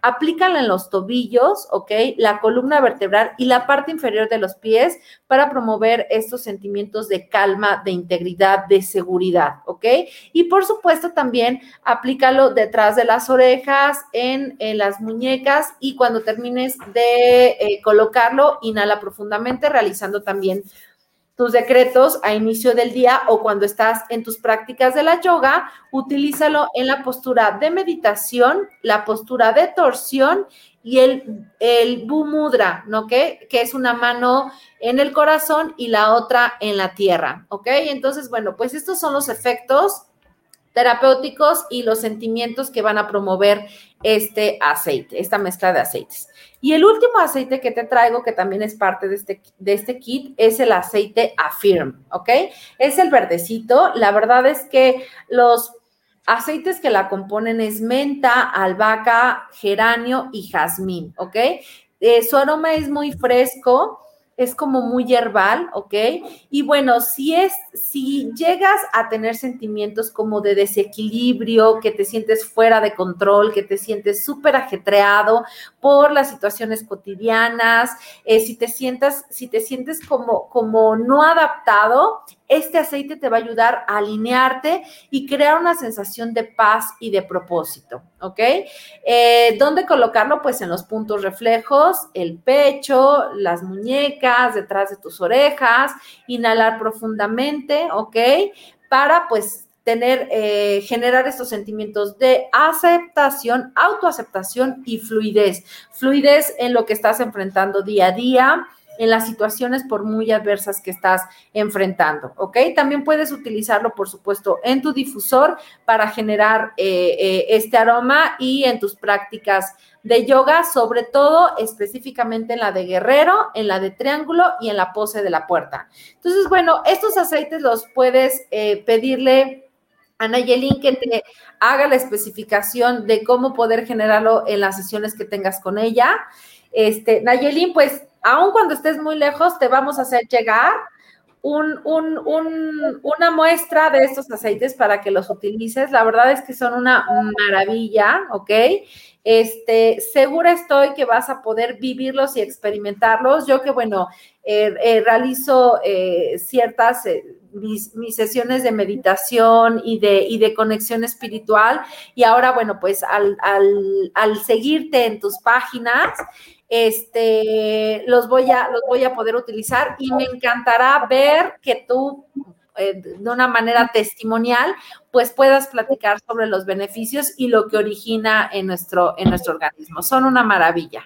Aplícala en los tobillos, ¿ok? La columna vertebral y la parte inferior de los pies para promover estos sentimientos de calma, de integridad, de seguridad, ¿ok? Y por supuesto también aplícalo detrás de las orejas, en, las muñecas y cuando termines de eh, colocarlo, inhala profundamente, realizando también tus decretos a inicio del día o cuando estás en tus prácticas de la yoga, utilízalo en la postura de meditación, la postura de torsión y el, el Bumudra, ¿no? Que es una mano en el corazón y la otra en la tierra, ¿ok? Entonces, bueno, pues estos son los efectos terapéuticos y los sentimientos que van a promover este aceite, esta mezcla de aceites. Y el último aceite que te traigo, que también es parte de este, de este kit, es el aceite Affirm, ¿ok? Es el verdecito. La verdad es que los aceites que la componen es menta, albahaca, geranio y jazmín, ¿ok? Eh, su aroma es muy fresco es como muy herbal, ¿ok? Y bueno, si es, si llegas a tener sentimientos como de desequilibrio, que te sientes fuera de control, que te sientes súper ajetreado por las situaciones cotidianas, eh, si te sientas, si te sientes como, como no adaptado, este aceite te va a ayudar a alinearte y crear una sensación de paz y de propósito, ¿ok? Eh, ¿Dónde colocarlo? Pues en los puntos reflejos, el pecho, las muñecas, detrás de tus orejas, inhalar profundamente, ¿ok? Para pues tener, eh, generar estos sentimientos de aceptación, autoaceptación y fluidez. Fluidez en lo que estás enfrentando día a día, en las situaciones por muy adversas que estás enfrentando, ¿ok? También puedes utilizarlo, por supuesto, en tu difusor para generar eh, eh, este aroma y en tus prácticas de yoga, sobre todo específicamente en la de guerrero, en la de triángulo y en la pose de la puerta. Entonces, bueno, estos aceites los puedes eh, pedirle a Nayelin que te haga la especificación de cómo poder generarlo en las sesiones que tengas con ella. Este, Nayelin, pues aun cuando estés muy lejos, te vamos a hacer llegar un, una muestra de estos aceites para que los utilices. La verdad es que son una maravilla, ¿ok? Este, segura estoy que vas a poder vivirlos y experimentarlos. Yo que, bueno, eh, eh, realizo eh, ciertas, mis, sesiones de meditación y de, y de conexión espiritual y ahora, bueno, pues al, al, al seguirte en tus páginas, este, los voy a, los voy a poder utilizar y me encantará ver que tú eh, de una manera testimonial, pues puedas platicar sobre los beneficios y lo que origina en nuestro, en nuestro organismo. Son una maravilla.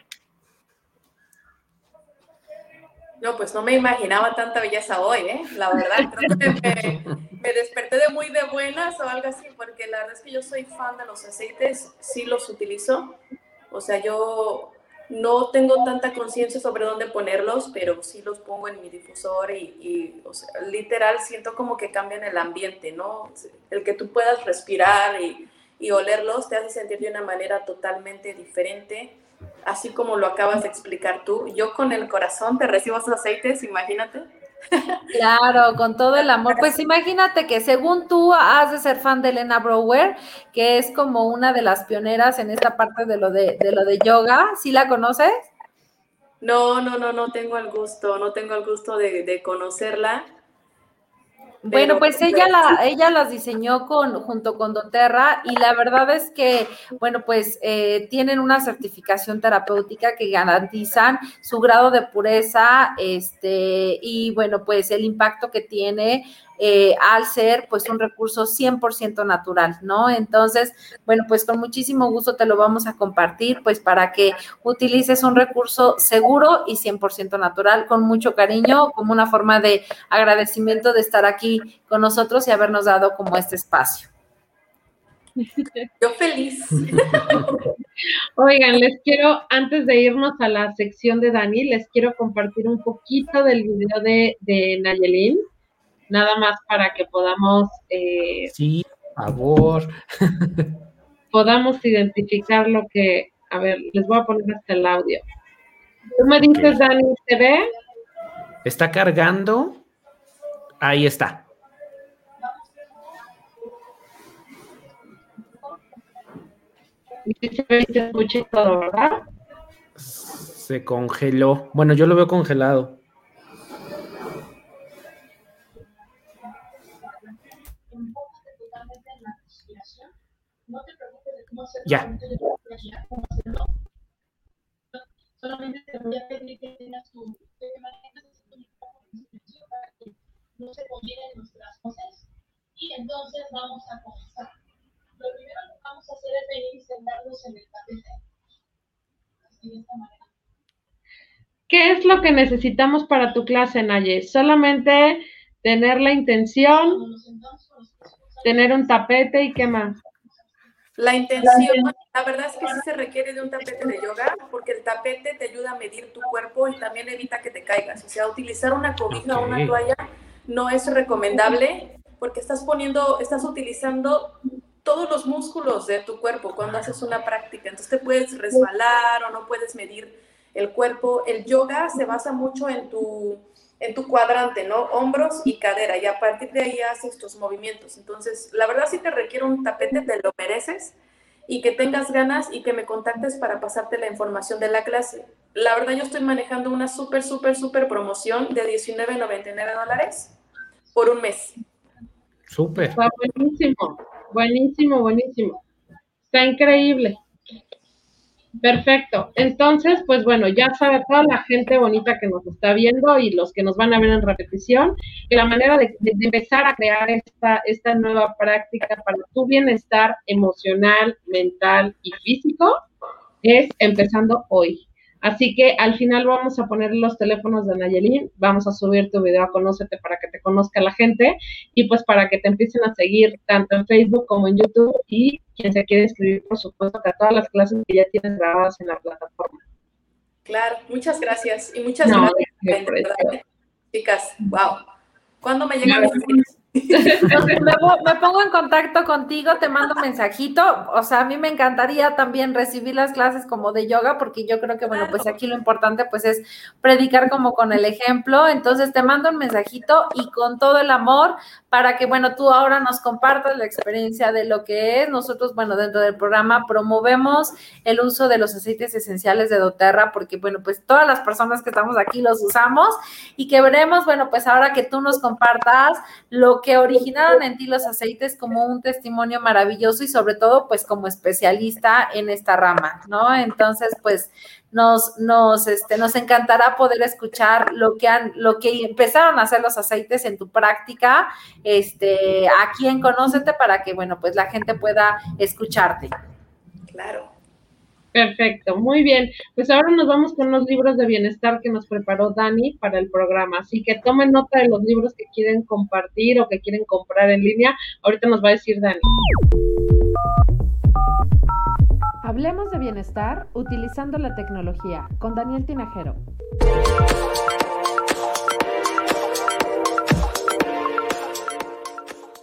No, pues no me imaginaba tanta belleza hoy, ¿eh? La verdad, creo que me, me, desperté de muy de buenas o algo así, porque la verdad es que yo soy fan de los aceites, sí los utilizo. O sea, yo no tengo tanta conciencia sobre dónde ponerlos, pero sí los pongo en mi difusor y, literal siento como que cambian el ambiente, ¿no? El que tú puedas respirar y, y olerlos te hace sentir de una manera totalmente diferente, así como lo acabas de explicar tú. Yo con el corazón te recibo esos aceites, imagínate. Claro, con todo el amor. Pues imagínate que según tú has de ser fan de Elena Brower, que es como una de las pioneras en esta parte de lo de, lo de yoga. ¿Sí la conoces? No, no, no, no tengo el gusto, no tengo el gusto de, de conocerla. Bueno, pues ella, la, ella las diseñó con, junto con doTERRA y la verdad es que, bueno, pues eh, tienen una certificación terapéutica que garantizan su grado de pureza este, y, bueno, pues el impacto que tiene eh, al ser pues un recurso 100% natural, ¿no? Entonces, bueno, pues con muchísimo gusto te lo vamos a compartir, pues para que utilices un recurso seguro y 100% natural, con mucho cariño, como una forma de agradecimiento de estar aquí con nosotros y habernos dado como este espacio. *laughs* Yo feliz. *laughs* Oigan, les quiero, antes de irnos a la sección de Dani, les quiero compartir un poquito del video de, de Nayelin nada más para que podamos... Eh, sí, por favor. podamos identificar lo que... A ver, les voy a poner hasta el audio. Tú me dices, Dani, ¿se ve? Está cargando. Ahí está. y se escucha todo, ¿verdad? Se congeló. Bueno, yo lo veo congelado. Ya. Solamente te voy a pedir que tengas tu, para que no se combinen nuestras voces. Y entonces vamos a comenzar. Lo primero que vamos a hacer es venir y sentarnos en el tapete. Así de esta manera. ¿Qué es lo que necesitamos para tu clase, Naye? Solamente tener la intención. Tener un tapete y qué más. La intención, la verdad es que sí se requiere de un tapete de yoga porque el tapete te ayuda a medir tu cuerpo y también evita que te caigas. O sea, utilizar una cobija o una toalla no es recomendable porque estás poniendo, estás utilizando todos los músculos de tu cuerpo cuando haces una práctica. Entonces te puedes resbalar o no puedes medir el cuerpo. El yoga se basa mucho en tu, en tu cuadrante, ¿no? Hombros y cadera. Y a partir de ahí haces tus movimientos. Entonces, la verdad sí te requiere un tapete, te lo mereces y que tengas ganas y que me contactes para pasarte la información de la clase. La verdad yo estoy manejando una súper, súper, súper promoción de $19.99 dólares por un mes. Súper. Está buenísimo, buenísimo, buenísimo. Está increíble. Perfecto. Entonces, pues bueno, ya sabe toda la gente bonita que nos está viendo y los que nos van a ver en repetición, que la manera de, empezar a crear esta, esta nueva práctica para tu bienestar emocional, mental y físico es empezando hoy. Así que al final vamos a poner los teléfonos de Nayelin, vamos a subir tu video a Conócete para que te conozca la gente y pues para que te empiecen a seguir tanto en Facebook como en YouTube y quien se quiere inscribir, por supuesto, a todas las clases que ya tienes grabadas en la plataforma. Claro, muchas gracias y muchas gracias. Chicas, wow. ¿Cuándo me llegan los me, pongo en contacto contigo, te mando un mensajito. O sea, a mí me encantaría también recibir las clases como de yoga, porque yo creo que, bueno, pues aquí lo importante pues es predicar como con el ejemplo. Entonces te mando un mensajito y con todo el amor para que, bueno, tú ahora nos compartas la experiencia de lo que es. Nosotros, bueno, dentro del programa promovemos el uso de los aceites esenciales de doTERRA, porque, bueno, pues todas las personas que estamos aquí los usamos y que veremos, bueno, pues ahora que tú nos compartas lo que originaron en ti los aceites como un testimonio maravilloso y sobre todo pues como especialista en esta rama, ¿no? Entonces pues nos, nos, este, nos encantará poder escuchar lo que han, lo que empezaron a hacer los aceites en tu práctica, este, aquí en Conócete para que, bueno, pues la gente pueda escucharte. Claro. Perfecto, muy bien. Pues ahora nos vamos con los libros de bienestar que nos preparó Dani para el programa. Así que tomen nota de los libros que quieren compartir o que quieren comprar en línea. Ahorita nos va a decir Dani. Hablemos de bienestar utilizando la tecnología con Daniel Tinajero.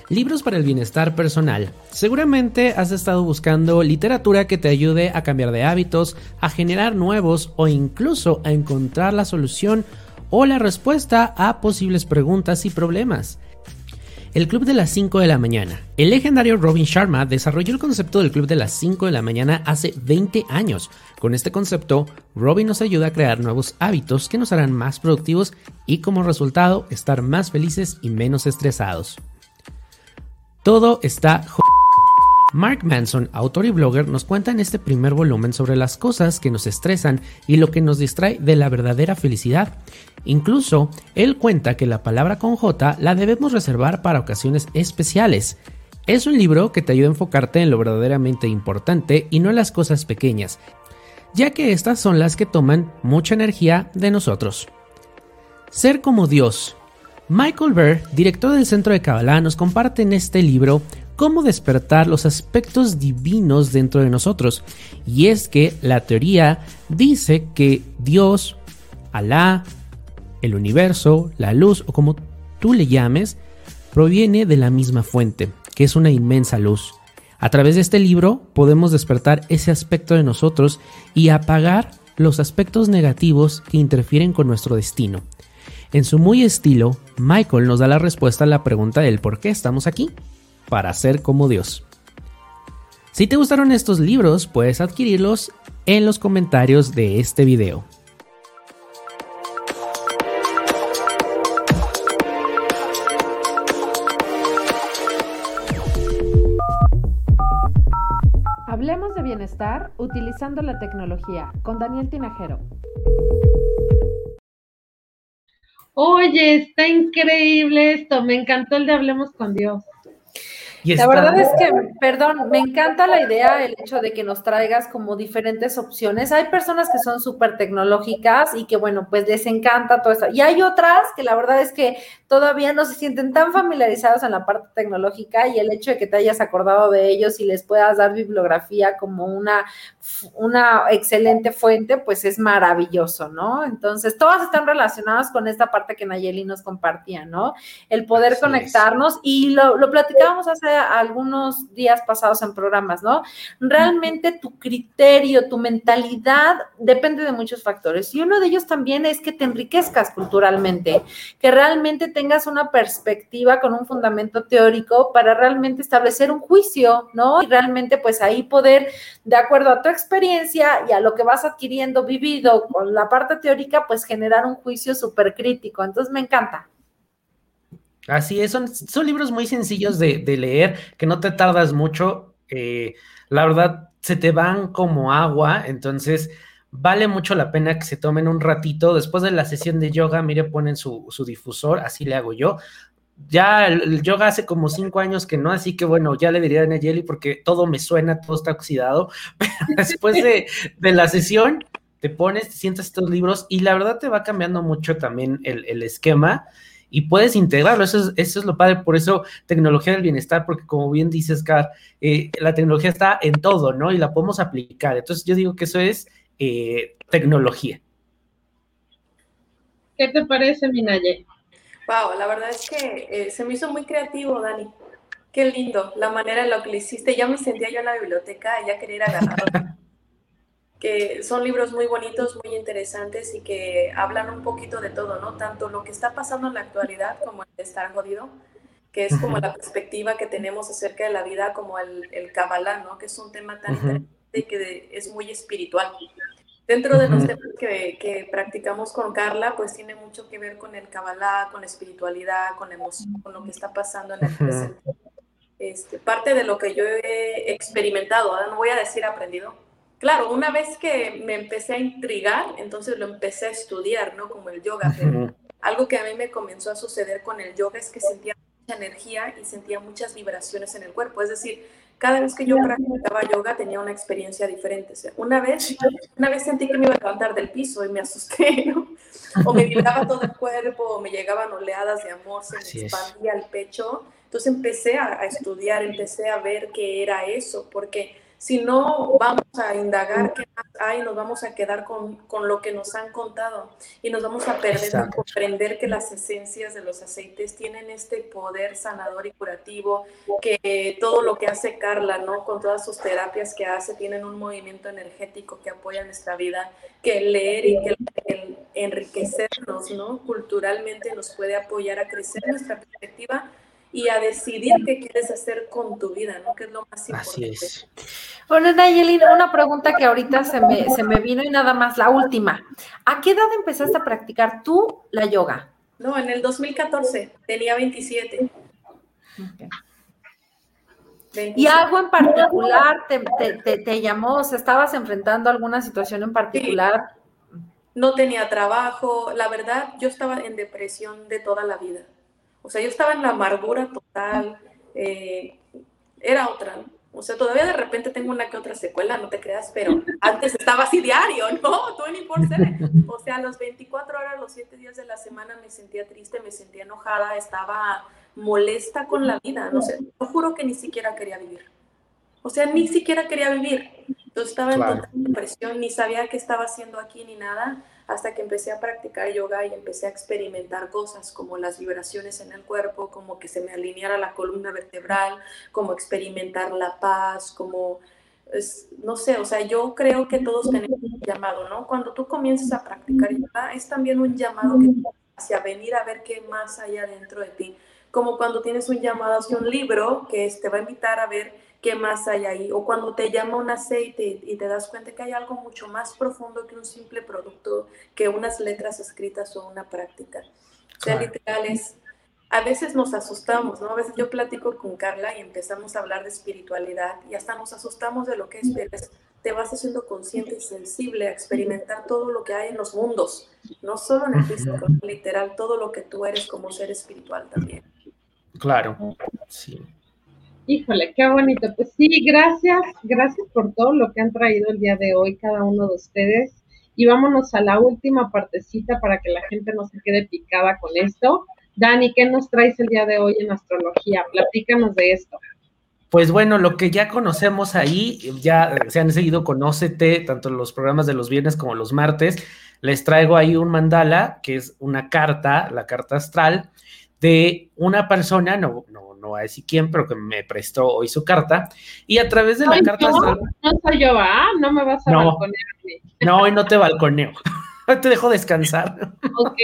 Libros para el bienestar personal. Seguramente has estado buscando literatura que te ayude a cambiar de hábitos, a generar nuevos o incluso a encontrar la solución o la respuesta a posibles preguntas y problemas. El Club de las 5 de la mañana. El legendario Robin Sharma desarrolló el concepto del Club de las 5 de la mañana hace 20 años. Con este concepto, Robin nos ayuda a crear nuevos hábitos que nos harán más productivos y como resultado estar más felices y menos estresados. Todo está Mark Manson, autor y blogger, nos cuenta en este primer volumen sobre las cosas que nos estresan y lo que nos distrae de la verdadera felicidad. Incluso, él cuenta que la palabra con J la debemos reservar para ocasiones especiales. Es un libro que te ayuda a enfocarte en lo verdaderamente importante y no en las cosas pequeñas, ya que estas son las que toman mucha energía de nosotros. Ser como Dios. Michael Burr, director del Centro de Kabbalah, nos comparte en este libro cómo despertar los aspectos divinos dentro de nosotros. Y es que la teoría dice que Dios, Alá, el universo, la luz o como tú le llames, proviene de la misma fuente, que es una inmensa luz. A través de este libro podemos despertar ese aspecto de nosotros y apagar los aspectos negativos que interfieren con nuestro destino. En su muy estilo, Michael nos da la respuesta a la pregunta del por qué estamos aquí, para ser como Dios. Si te gustaron estos libros, puedes adquirirlos en los comentarios de este video. Hablemos de bienestar utilizando la tecnología con Daniel Tinajero. Oye, está increíble esto, me encantó el de Hablemos con Dios. La verdad es que, perdón, me encanta la idea, el hecho de que nos traigas como diferentes opciones. Hay personas que son súper tecnológicas y que, bueno, pues les encanta todo esto. Y hay otras que la verdad es que todavía no se sienten tan familiarizados en la parte tecnológica y el hecho de que te hayas acordado de ellos y les puedas dar bibliografía como una, una excelente fuente, pues es maravilloso, ¿no? Entonces, todas están relacionadas con esta parte que Nayeli nos compartía, ¿no? El poder conectarnos y lo, lo platicábamos hace algunos días pasados en programas, ¿no? Realmente tu criterio, tu mentalidad depende de muchos factores y uno de ellos también es que te enriquezcas culturalmente, que realmente tengas una perspectiva con un fundamento teórico para realmente establecer un juicio, ¿no? Y realmente pues ahí poder, de acuerdo a tu experiencia y a lo que vas adquiriendo, vivido con la parte teórica, pues generar un juicio súper crítico. Entonces me encanta. Así es, son, son libros muy sencillos de, leer, que no te tardas mucho. Eh, la verdad, se te van como agua, entonces vale mucho la pena que se tomen un ratito. Después de la sesión de yoga, mire, ponen su, su difusor, así le hago yo. Ya el, yoga hace como cinco años que no, así que bueno, ya le diría a Nayeli porque todo me suena, todo está oxidado. *laughs* Pero después de, de la sesión, te pones, te sientas estos libros y la verdad te va cambiando mucho también el, el esquema y puedes integrarlo. Eso es, eso es lo padre, por eso tecnología del bienestar, porque como bien dices, Car, eh, la tecnología está en todo, ¿no? Y la podemos aplicar. Entonces yo digo que eso es eh, tecnología. ¿Qué te parece, Minaye? Wow, la verdad es que eh, se me hizo muy creativo, Dani. Qué lindo, la manera en la que lo hiciste. Ya me sentía yo en la biblioteca y ya quería ir a agarrarlo. *laughs* que son libros muy bonitos, muy interesantes y que hablan un poquito de todo, ¿no? Tanto lo que está pasando en la actualidad como el estar jodido, que es como la perspectiva que tenemos acerca de la vida, como el, el Kabbalah, ¿no? Que es un tema tan interesante y que es muy espiritual. Dentro de los temas que, que, practicamos con Carla, pues tiene mucho que ver con el Kabbalah, con la espiritualidad, con emoción, con lo que está pasando en el presente. Este, parte de lo que yo he experimentado, no voy a decir aprendido, claro, una vez que me empecé a intrigar, entonces lo empecé a estudiar, ¿no? Como el yoga. algo que a mí me comenzó a suceder con el yoga es que sentía mucha energía y sentía muchas vibraciones en el cuerpo. Es decir, cada vez que yo practicaba yoga tenía una experiencia diferente. una vez, una vez sentí que me iba a levantar del piso y me asusté, ¿no? O me vibraba todo el cuerpo, o me llegaban oleadas de amor, se me expandía el pecho. Entonces empecé a, a estudiar, empecé a ver qué era eso, porque si no vamos a indagar qué más hay, nos vamos a quedar con, lo que nos han contado y nos vamos a perder de comprender que las esencias de los aceites tienen este poder sanador y curativo, que todo lo que hace Carla, ¿no? Con todas sus terapias que hace, tienen un movimiento energético que apoya nuestra vida, que leer y que el enriquecernos, ¿no? Culturalmente nos puede apoyar a crecer nuestra perspectiva y a decidir qué quieres hacer con tu vida, ¿no? Que es lo más importante. Así es. Bueno, Nayeli, una pregunta que ahorita se me, se me vino y nada más, la última. ¿A qué edad empezaste a practicar tú la yoga? No, en el 2014, tenía 27. ¿Y algo en particular te, te, te, llamó? O sea, ¿estabas enfrentando alguna situación en particular? No tenía trabajo. La verdad, yo estaba en depresión de toda la vida. O sea, yo estaba en la amargura total, eh, era otra, O sea, todavía de repente tengo una que otra secuela, no te creas, pero antes estaba así diario, ¿no? *laughs* 24 O sea, los 24 horas, los 7 días de la semana me sentía triste, me sentía enojada, estaba molesta con la vida, no sé, yo juro que ni siquiera quería vivir. O sea, ni siquiera quería vivir. Entonces estaba en total depresión, ni sabía qué estaba haciendo aquí ni nada hasta que empecé a practicar yoga y empecé a experimentar cosas como las vibraciones en el cuerpo, como que se me alineara la columna vertebral, como experimentar la paz, como, no sé, o sea, yo creo que todos tenemos un llamado, ¿no? Cuando tú comienzas a practicar yoga, es también un llamado que hacia venir a ver qué más hay adentro de ti, como cuando tienes un llamado hacia un libro que te va a invitar a ver qué más hay ahí. O cuando te llama un aceite y te das cuenta que hay algo mucho más profundo que un simple producto, que unas letras escritas o una práctica. O sea, literales. A veces nos asustamos, ¿no? A veces yo platico con Carla y empezamos a hablar de espiritualidad y hasta nos asustamos de lo que es, pero te vas haciendo consciente y sensible a experimentar todo lo que hay en los mundos, no solo en el físico, literal, todo lo que tú eres como ser espiritual también. Claro, sí. Híjole, qué bonito. Pues sí, gracias, gracias por todo lo que han traído el día de hoy cada uno de ustedes. Y vámonos a la última partecita para que la gente no se quede picada con esto. Dani, ¿qué nos traes el día de hoy en astrología? Platícanos de esto. Pues bueno, lo que ya conocemos ahí, ya se han seguido Conócete, tanto los programas de los viernes como los martes. Les traigo ahí un mandala, que es una carta, la carta astral, de una persona, no, no, no voy a decir quién, pero que me prestó hoy su carta. Y a través de la carta astral. No soy yo, ¿ah? No me vas a no, balconear. No, hoy no te balconeo. *laughs* te dejo descansar. Ok.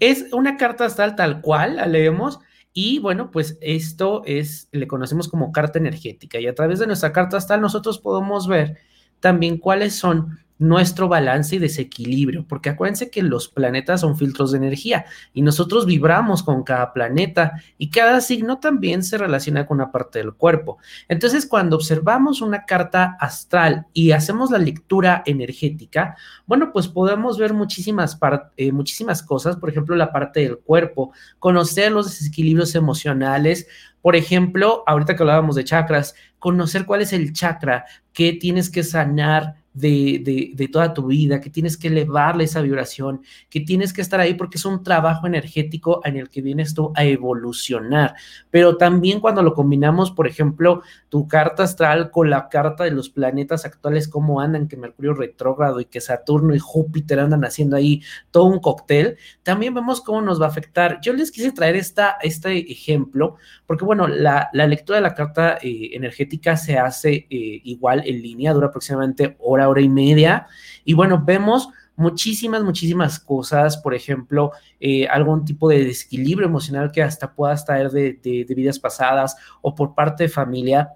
es una carta astral tal cual, la leemos. Y bueno, pues esto es, le conocemos como carta energética. Y a través de nuestra carta astral nosotros podemos ver también cuáles son nuestro balance y desequilibrio, porque acuérdense que los planetas son filtros de energía y nosotros vibramos con cada planeta y cada signo también se relaciona con una parte del cuerpo. Entonces, cuando observamos una carta astral y hacemos la lectura energética, bueno, pues podemos ver muchísimas, eh, muchísimas cosas, por ejemplo, la parte del cuerpo, conocer los desequilibrios emocionales, por ejemplo, ahorita que hablábamos de chakras, conocer cuál es el chakra que tienes que sanar de, de, toda tu vida, que tienes que elevarle esa vibración, que tienes que estar ahí porque es un trabajo energético en el que vienes tú a evolucionar. Pero también cuando lo combinamos, por ejemplo, tu carta astral con la carta de los planetas actuales, cómo andan, que Mercurio retrógrado y que Saturno y Júpiter andan haciendo ahí todo un cóctel, también vemos cómo nos va a afectar. Yo les quise traer esta, este ejemplo, porque bueno, la, lectura de la carta eh, energética se hace eh, igual en línea, dura aproximadamente hora hora y media. Y bueno, vemos muchísimas, muchísimas cosas, por ejemplo, eh, algún tipo de desequilibrio emocional que hasta pueda estar de, de, vidas pasadas o por parte de familia.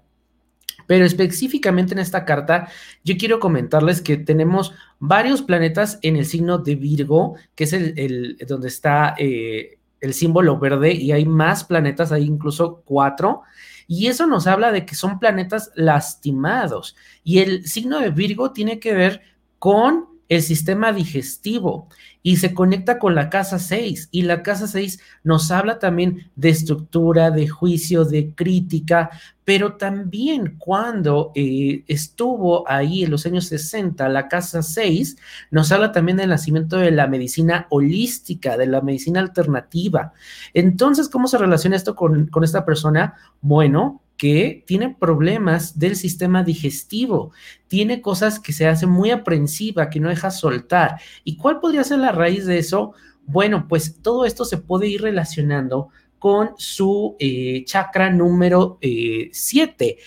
Pero específicamente en esta carta, yo quiero comentarles que tenemos varios planetas en el signo de Virgo, que es el, donde está eh, el símbolo verde, y hay más planetas, hay incluso cuatro. Y eso nos habla de que son planetas lastimados. Y el signo de Virgo tiene que ver con el sistema digestivo y se conecta con la casa 6 y la casa 6 nos habla también de estructura, de juicio, de crítica, pero también cuando eh, estuvo ahí en los años 60 la casa 6 nos habla también del nacimiento de la medicina holística, de la medicina alternativa. Entonces, ¿cómo se relaciona esto con, con esta persona? Bueno, que tiene problemas del sistema digestivo, tiene cosas que se hace muy aprensiva, que no deja soltar. ¿Y cuál podría ser la raíz de eso? Bueno, pues todo esto se puede ir relacionando con su eh, chakra número 7, eh,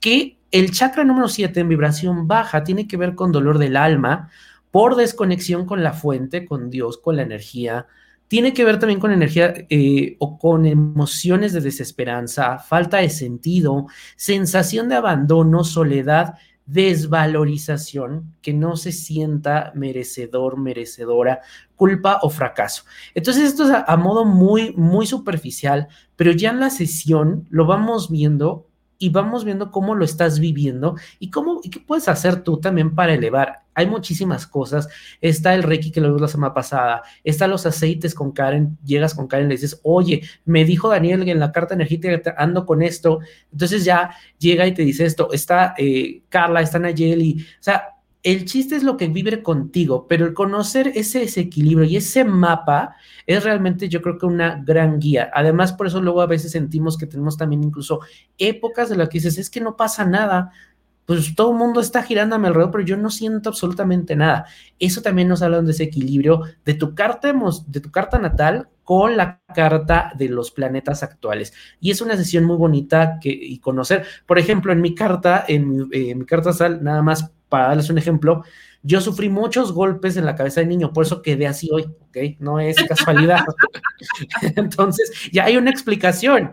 que el chakra número 7 en vibración baja tiene que ver con dolor del alma por desconexión con la fuente, con Dios, con la energía, tiene que ver también con energía eh, o con emociones de desesperanza, falta de sentido, sensación de abandono, soledad, desvalorización, que no se sienta merecedor, merecedora, culpa o fracaso. Entonces esto es a, modo muy, muy superficial, pero ya en la sesión lo vamos viendo y vamos viendo cómo lo estás viviendo y cómo y qué puedes hacer tú también para elevar. Hay muchísimas cosas. Está el Reiki que lo vimos la semana pasada. Está los aceites con Karen. Llegas con Karen y le dices, oye, me dijo Daniel en la carta energética ando con esto. Entonces ya llega y te dice esto. Está eh, Carla, está Nayeli. O sea, el chiste es lo que vibre contigo, pero el conocer ese desequilibrio y ese mapa es realmente yo creo que una gran guía. Además, por eso luego a veces sentimos que tenemos también incluso épocas de las que dices, es que no pasa nada, pues todo el mundo está girando a mi alrededor, pero yo no siento absolutamente nada. Eso también nos habla de un desequilibrio de tu carta, de tu carta natal con la carta de los planetas actuales. Y es una sesión muy bonita que, y conocer. Por ejemplo, en mi carta, en eh, mi carta sal, nada más para darles un ejemplo, yo sufrí muchos golpes en la cabeza de niño, por eso quedé así hoy, ¿ok? No es casualidad. *laughs* Entonces, ya hay una explicación.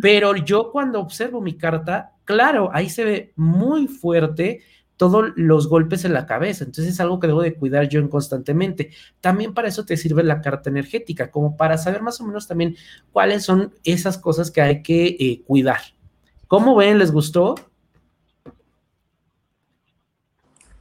Pero yo cuando observo mi carta, claro, ahí se ve muy fuerte todos los golpes en la cabeza. Entonces es algo que debo de cuidar yo constantemente. También para eso te sirve la carta energética, como para saber más o menos también cuáles son esas cosas que hay que eh, cuidar. ¿Cómo ven? ¿Les gustó?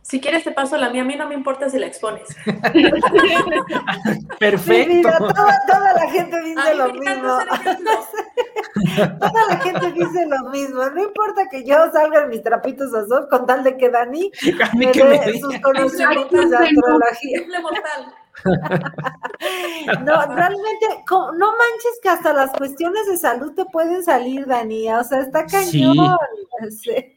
Si quieres te paso la mía, a mí no me importa si la expones. *laughs* Perfecto. toda, la gente dice lo mismo. *laughs* Toda la gente dice lo mismo. No importa que yo salga en mis trapitos azul con tal de que Dani *laughs* me dé sus conocimientos de astrología. no, realmente, no manches que hasta las cuestiones de salud te pueden salir, Dani. O sea, está cañón. Sí.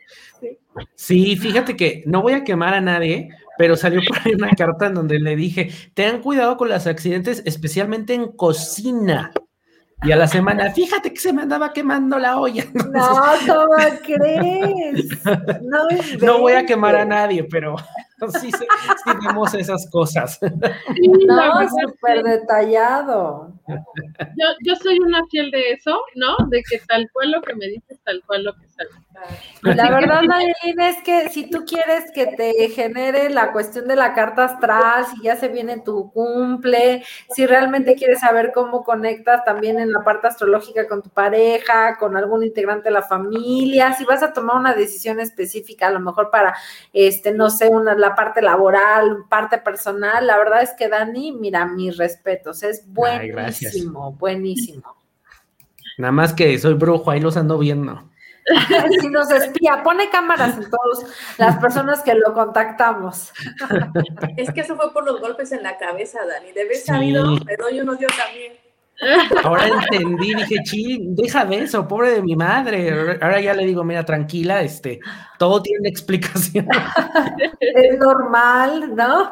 Fíjate que no voy a quemar a nadie, pero salió por ahí una carta en donde le dije, ten cuidado con los accidentes, especialmente en cocina. Y a la semana, fíjate que se me andaba quemando la olla. *laughs* no, ¿cómo crees? No, *laughs* no voy a quemar a nadie, pero *laughs* sí, sí, vemos esas cosas. *laughs* no, súper detallado. Yo, yo soy una fiel de eso, ¿no? De que tal cual lo que me dices, tal cual lo que sale. La verdad, Marilyn, es que si tú quieres que te genere la cuestión de la carta astral, si ya se viene tu cumple, si realmente quieres saber cómo conectas también en la parte astrológica con tu pareja, con algún integrante de la familia, si vas a tomar una decisión específica, a lo mejor para, este, no sé, una, la parte laboral, parte personal, la verdad es que Dani, mira, mis respetos, es buenísimo, buenísimo. Nada más que soy brujo, ahí los ando viendo. si nos espía, pone cámaras en todas las personas que lo contactamos. Es que eso fue por los golpes en la cabeza, Dani. De haber sabido, me doy uno dio también. Ahora entendí, dije, chi, deja de eso, pobre de mi madre. Ahora ya le digo, mira, tranquila, este, todo tiene *laughs* explicación. Es normal, ¿no?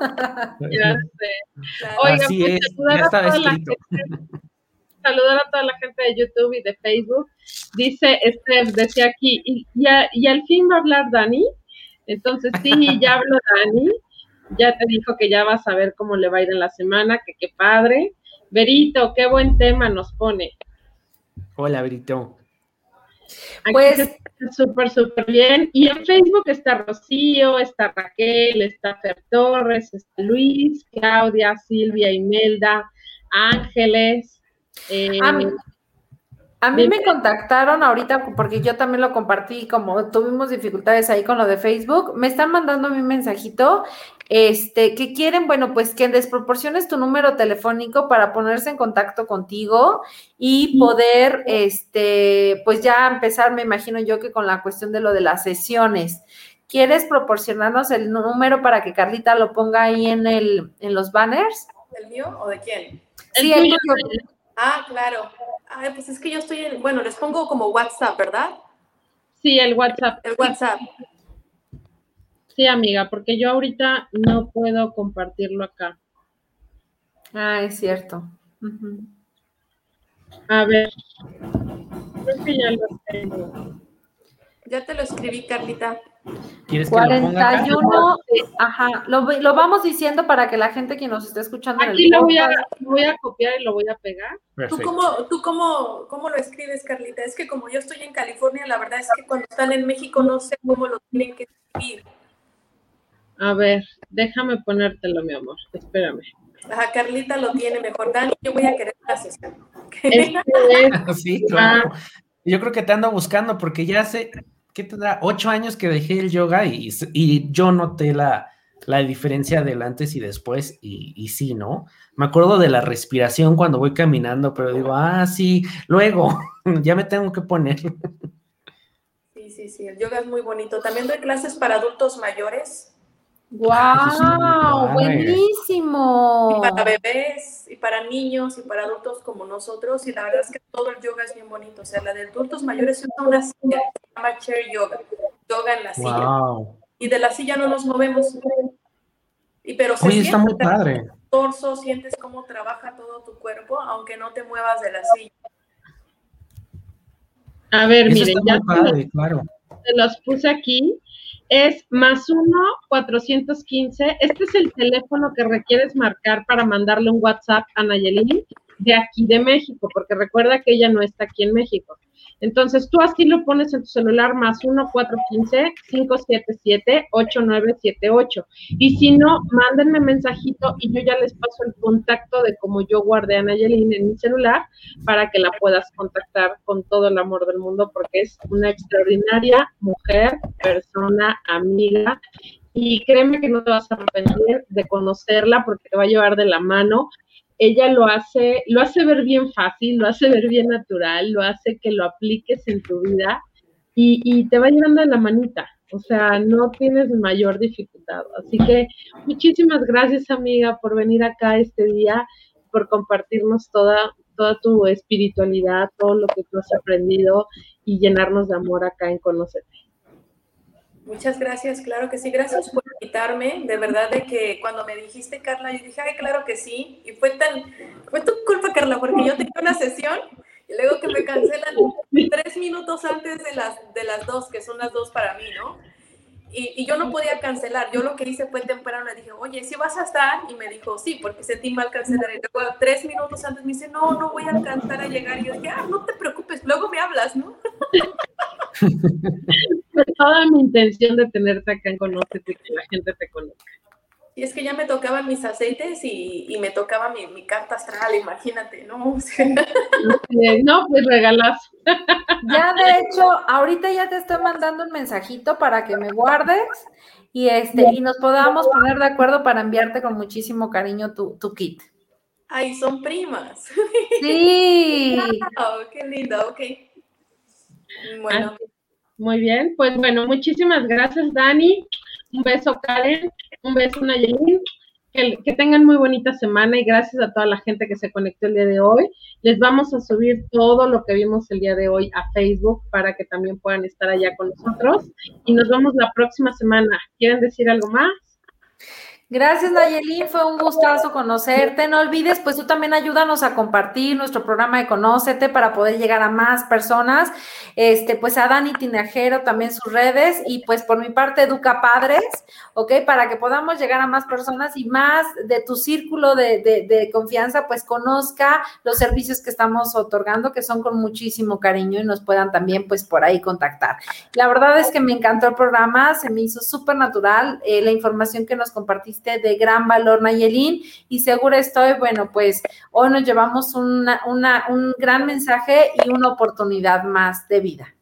Ya sé. Oiga, Así pues, es, ya estaba escrito saludar a toda la gente de YouTube y de Facebook. Dice, este, decía aquí, y, y, al fin va a hablar Dani. Entonces, sí, *laughs* ya habló Dani. Ya te dijo que ya vas a ver cómo le va a ir en la semana, que qué padre. Verito, qué buen tema nos pone. Hola, Verito. pues súper, súper bien. Y en Facebook está Rocío, está Raquel, está Fer Torres, está Luis, Claudia, Silvia, Imelda, Ángeles, eh, a mí, me contactaron ahorita porque yo también lo compartí, como tuvimos dificultades ahí con lo de Facebook, me están mandando mi mensajito, este, que quieren, bueno, pues que desproporciones tu número telefónico para ponerse en contacto contigo y poder, este, pues ya empezar, me imagino yo que con la cuestión de lo de las sesiones. ¿Quieres proporcionarnos el número para que Carlita lo ponga ahí en el, en los banners? ¿El mío o de quién? Sí, el, mío. Ah, claro. Ay, pues es que yo estoy en, bueno, les pongo como WhatsApp, ¿verdad? Sí, el WhatsApp. El WhatsApp. Sí, amiga, porque yo ahorita no puedo compartirlo acá. Ah, es cierto. A ver, creo que ya lo tengo. Ya te lo escribí, Carlita. ¿Quieres que 41, lo ajá, lo, vamos diciendo para que la gente que nos esté escuchando Aquí lo voy, a, voy a copiar y lo voy a pegar. ¿Tú, cómo, ¿Tú cómo, cómo lo escribes, Carlita? Es que como yo estoy en California, la verdad es que cuando están en México no sé cómo lo tienen que escribir. A ver, déjame ponértelo, mi amor. Espérame. Ajá, Carlita lo tiene mejor. Dani, yo voy a querer la sesión. *laughs* sí, claro. Yo creo que te ando buscando porque ya sé, ¿qué tendrá? Ocho años que dejé el yoga y, y yo noté la, la, diferencia del antes y después y, y, sí, ¿no? Me acuerdo de la respiración cuando voy caminando, pero digo, ah, sí, luego, *laughs* ya me tengo que poner. Sí, sí, sí, el yoga es muy bonito. También doy clases para adultos mayores ¡Wow! Buenísimo. Y para bebés, y para niños, y para adultos como nosotros. Y la verdad es que todo el yoga es bien bonito. O sea, la de adultos mayores es una silla se llama chair yoga. Yoga en la silla. Y de la silla no nos movemos. Y pero se Oye, está muy padre. torso, sientes cómo trabaja todo tu cuerpo, aunque no te muevas de la silla. A ver, miren, ya padre, claro. se los puse aquí es más 1 415. Este es el teléfono que requieres marcar para mandarle un WhatsApp a Nayelini de aquí de México, porque recuerda que ella no está aquí en México. Entonces tú así lo pones en tu celular más 1-415-577-8978. Y si no, mándenme mensajito y yo ya les paso el contacto de cómo yo guardé a Nayelin en mi celular para que la puedas contactar con todo el amor del mundo porque es una extraordinaria mujer, persona, amiga. Y créeme que no te vas a arrepentir de conocerla porque te va a llevar de la mano ella lo hace, lo hace ver bien fácil, lo hace ver bien natural, lo hace que lo apliques en tu vida y, y te va llevando de la manita. O sea, no tienes mayor dificultad. Así que muchísimas gracias, amiga, por venir acá este día, por compartirnos toda, toda tu espiritualidad, todo lo que tú has aprendido y llenarnos de amor acá en Conocerte. Muchas gracias, claro que sí. Gracias por invitarme. De verdad de que cuando me dijiste, Carla, yo dije, ay, claro que sí. Y fue tan, fue tu culpa, Carla, porque yo tenía una sesión y luego que me cancelan tres minutos antes de las, de las dos, que son las dos para mí, ¿no? Y, yo no podía cancelar. Yo lo que hice fue temprano, le dije, oye, ¿sí vas a estar? Y me dijo, sí, porque sentí mal cancelar. Y luego tres minutos antes me dice, no, no voy a alcanzar a llegar. Y yo dije, ah, no te preocupes, luego me hablas, ¿no? *laughs* toda mi intención de tenerte acá en Conócete, que la gente te conozca. Y es que ya me tocaban mis aceites y, y me tocaba mi, mi, carta astral, imagínate, ¿no? *laughs* no, pues regalas. Ya de hecho, ahorita ya te estoy mandando un mensajito para que me guardes y este y nos podamos poner de acuerdo para enviarte con muchísimo cariño tu, tu kit. Ay, son primas. Sí. *laughs* Wow, qué lindo, ok. Bueno. Muy bien, pues bueno, muchísimas gracias, Dani. Un beso, Karen. Un beso, Nayelin. Que, que, tengan muy bonita semana y gracias a toda la gente que se conectó el día de hoy. Les vamos a subir todo lo que vimos el día de hoy a Facebook para que también puedan estar allá con nosotros. Y nos vemos la próxima semana. ¿Quieren decir algo más? Gracias, Nayelín. Fue un gustazo conocerte. No olvides, pues tú también ayúdanos a compartir nuestro programa de Conócete para poder llegar a más personas. Este, pues a Dani Tinajero también sus redes y pues por mi parte Educa Padres, ¿ok? Para que podamos llegar a más personas y más de tu círculo de, de, confianza, pues conozca los servicios que estamos otorgando, que son con muchísimo cariño y nos puedan también pues por ahí contactar. La verdad es que me encantó el programa, se me hizo súper natural eh, la información que nos compartiste de gran valor, Nayelín, y seguro estoy, bueno, pues hoy nos llevamos una, una, un gran mensaje y una oportunidad más de vida.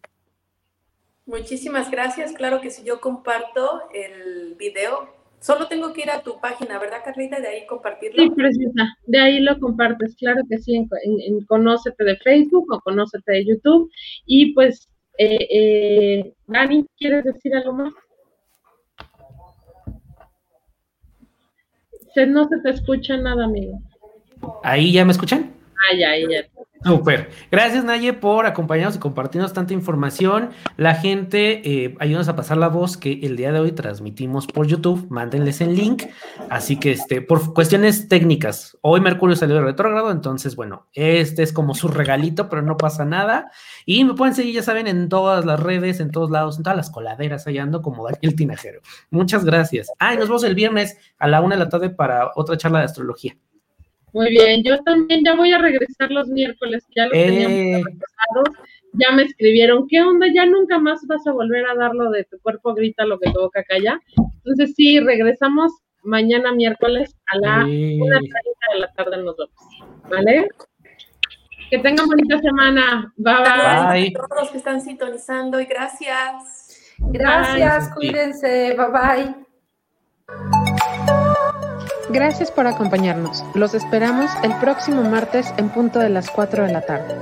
Muchísimas gracias. Claro que si yo comparto el video, solo tengo que ir a tu página, ¿verdad, Carlita? De ahí compartirlo. Sí, precisa. De ahí lo compartes, claro que sí, en, en, en Conócete de Facebook o Conócete de YouTube. Y pues, eh, eh, Dani, ¿quieres decir algo más? Se, no se te escucha nada, amigo. ¿Ahí ya me escuchan? Ah, ya, ya. Super. Gracias, Naye, por acompañarnos y compartirnos tanta información. La gente, eh, ayúdanos a pasar la voz que el día de hoy transmitimos por YouTube. Mándenles el link. Así que, este, por cuestiones técnicas, hoy Mercurio salió de retrógrado. Entonces, bueno, este es como su regalito, pero no pasa nada. Y me pueden seguir, ya saben, en todas las redes, en todos lados, en todas las coladeras, allá ando como Daniel Tinajero. Muchas gracias. Ah, y nos vemos el viernes a la una de la tarde para otra charla de astrología. Muy bien, yo también ya voy a regresar los miércoles, ya los eh. teníamos repasados, ya me escribieron, ¿qué onda? Ya nunca más vas a volver a dar lo de tu cuerpo grita lo que tu boca calla. Entonces sí, regresamos mañana miércoles a la eh. una de la tarde nos vemos, ¿vale? Que tengan bonita semana. Bye, bye. bye. A todos los que están sintonizando y gracias. Gracias, bye. cuídense, bye bye. Gracias por acompañarnos. Los esperamos el próximo martes en punto de las 4 de la tarde.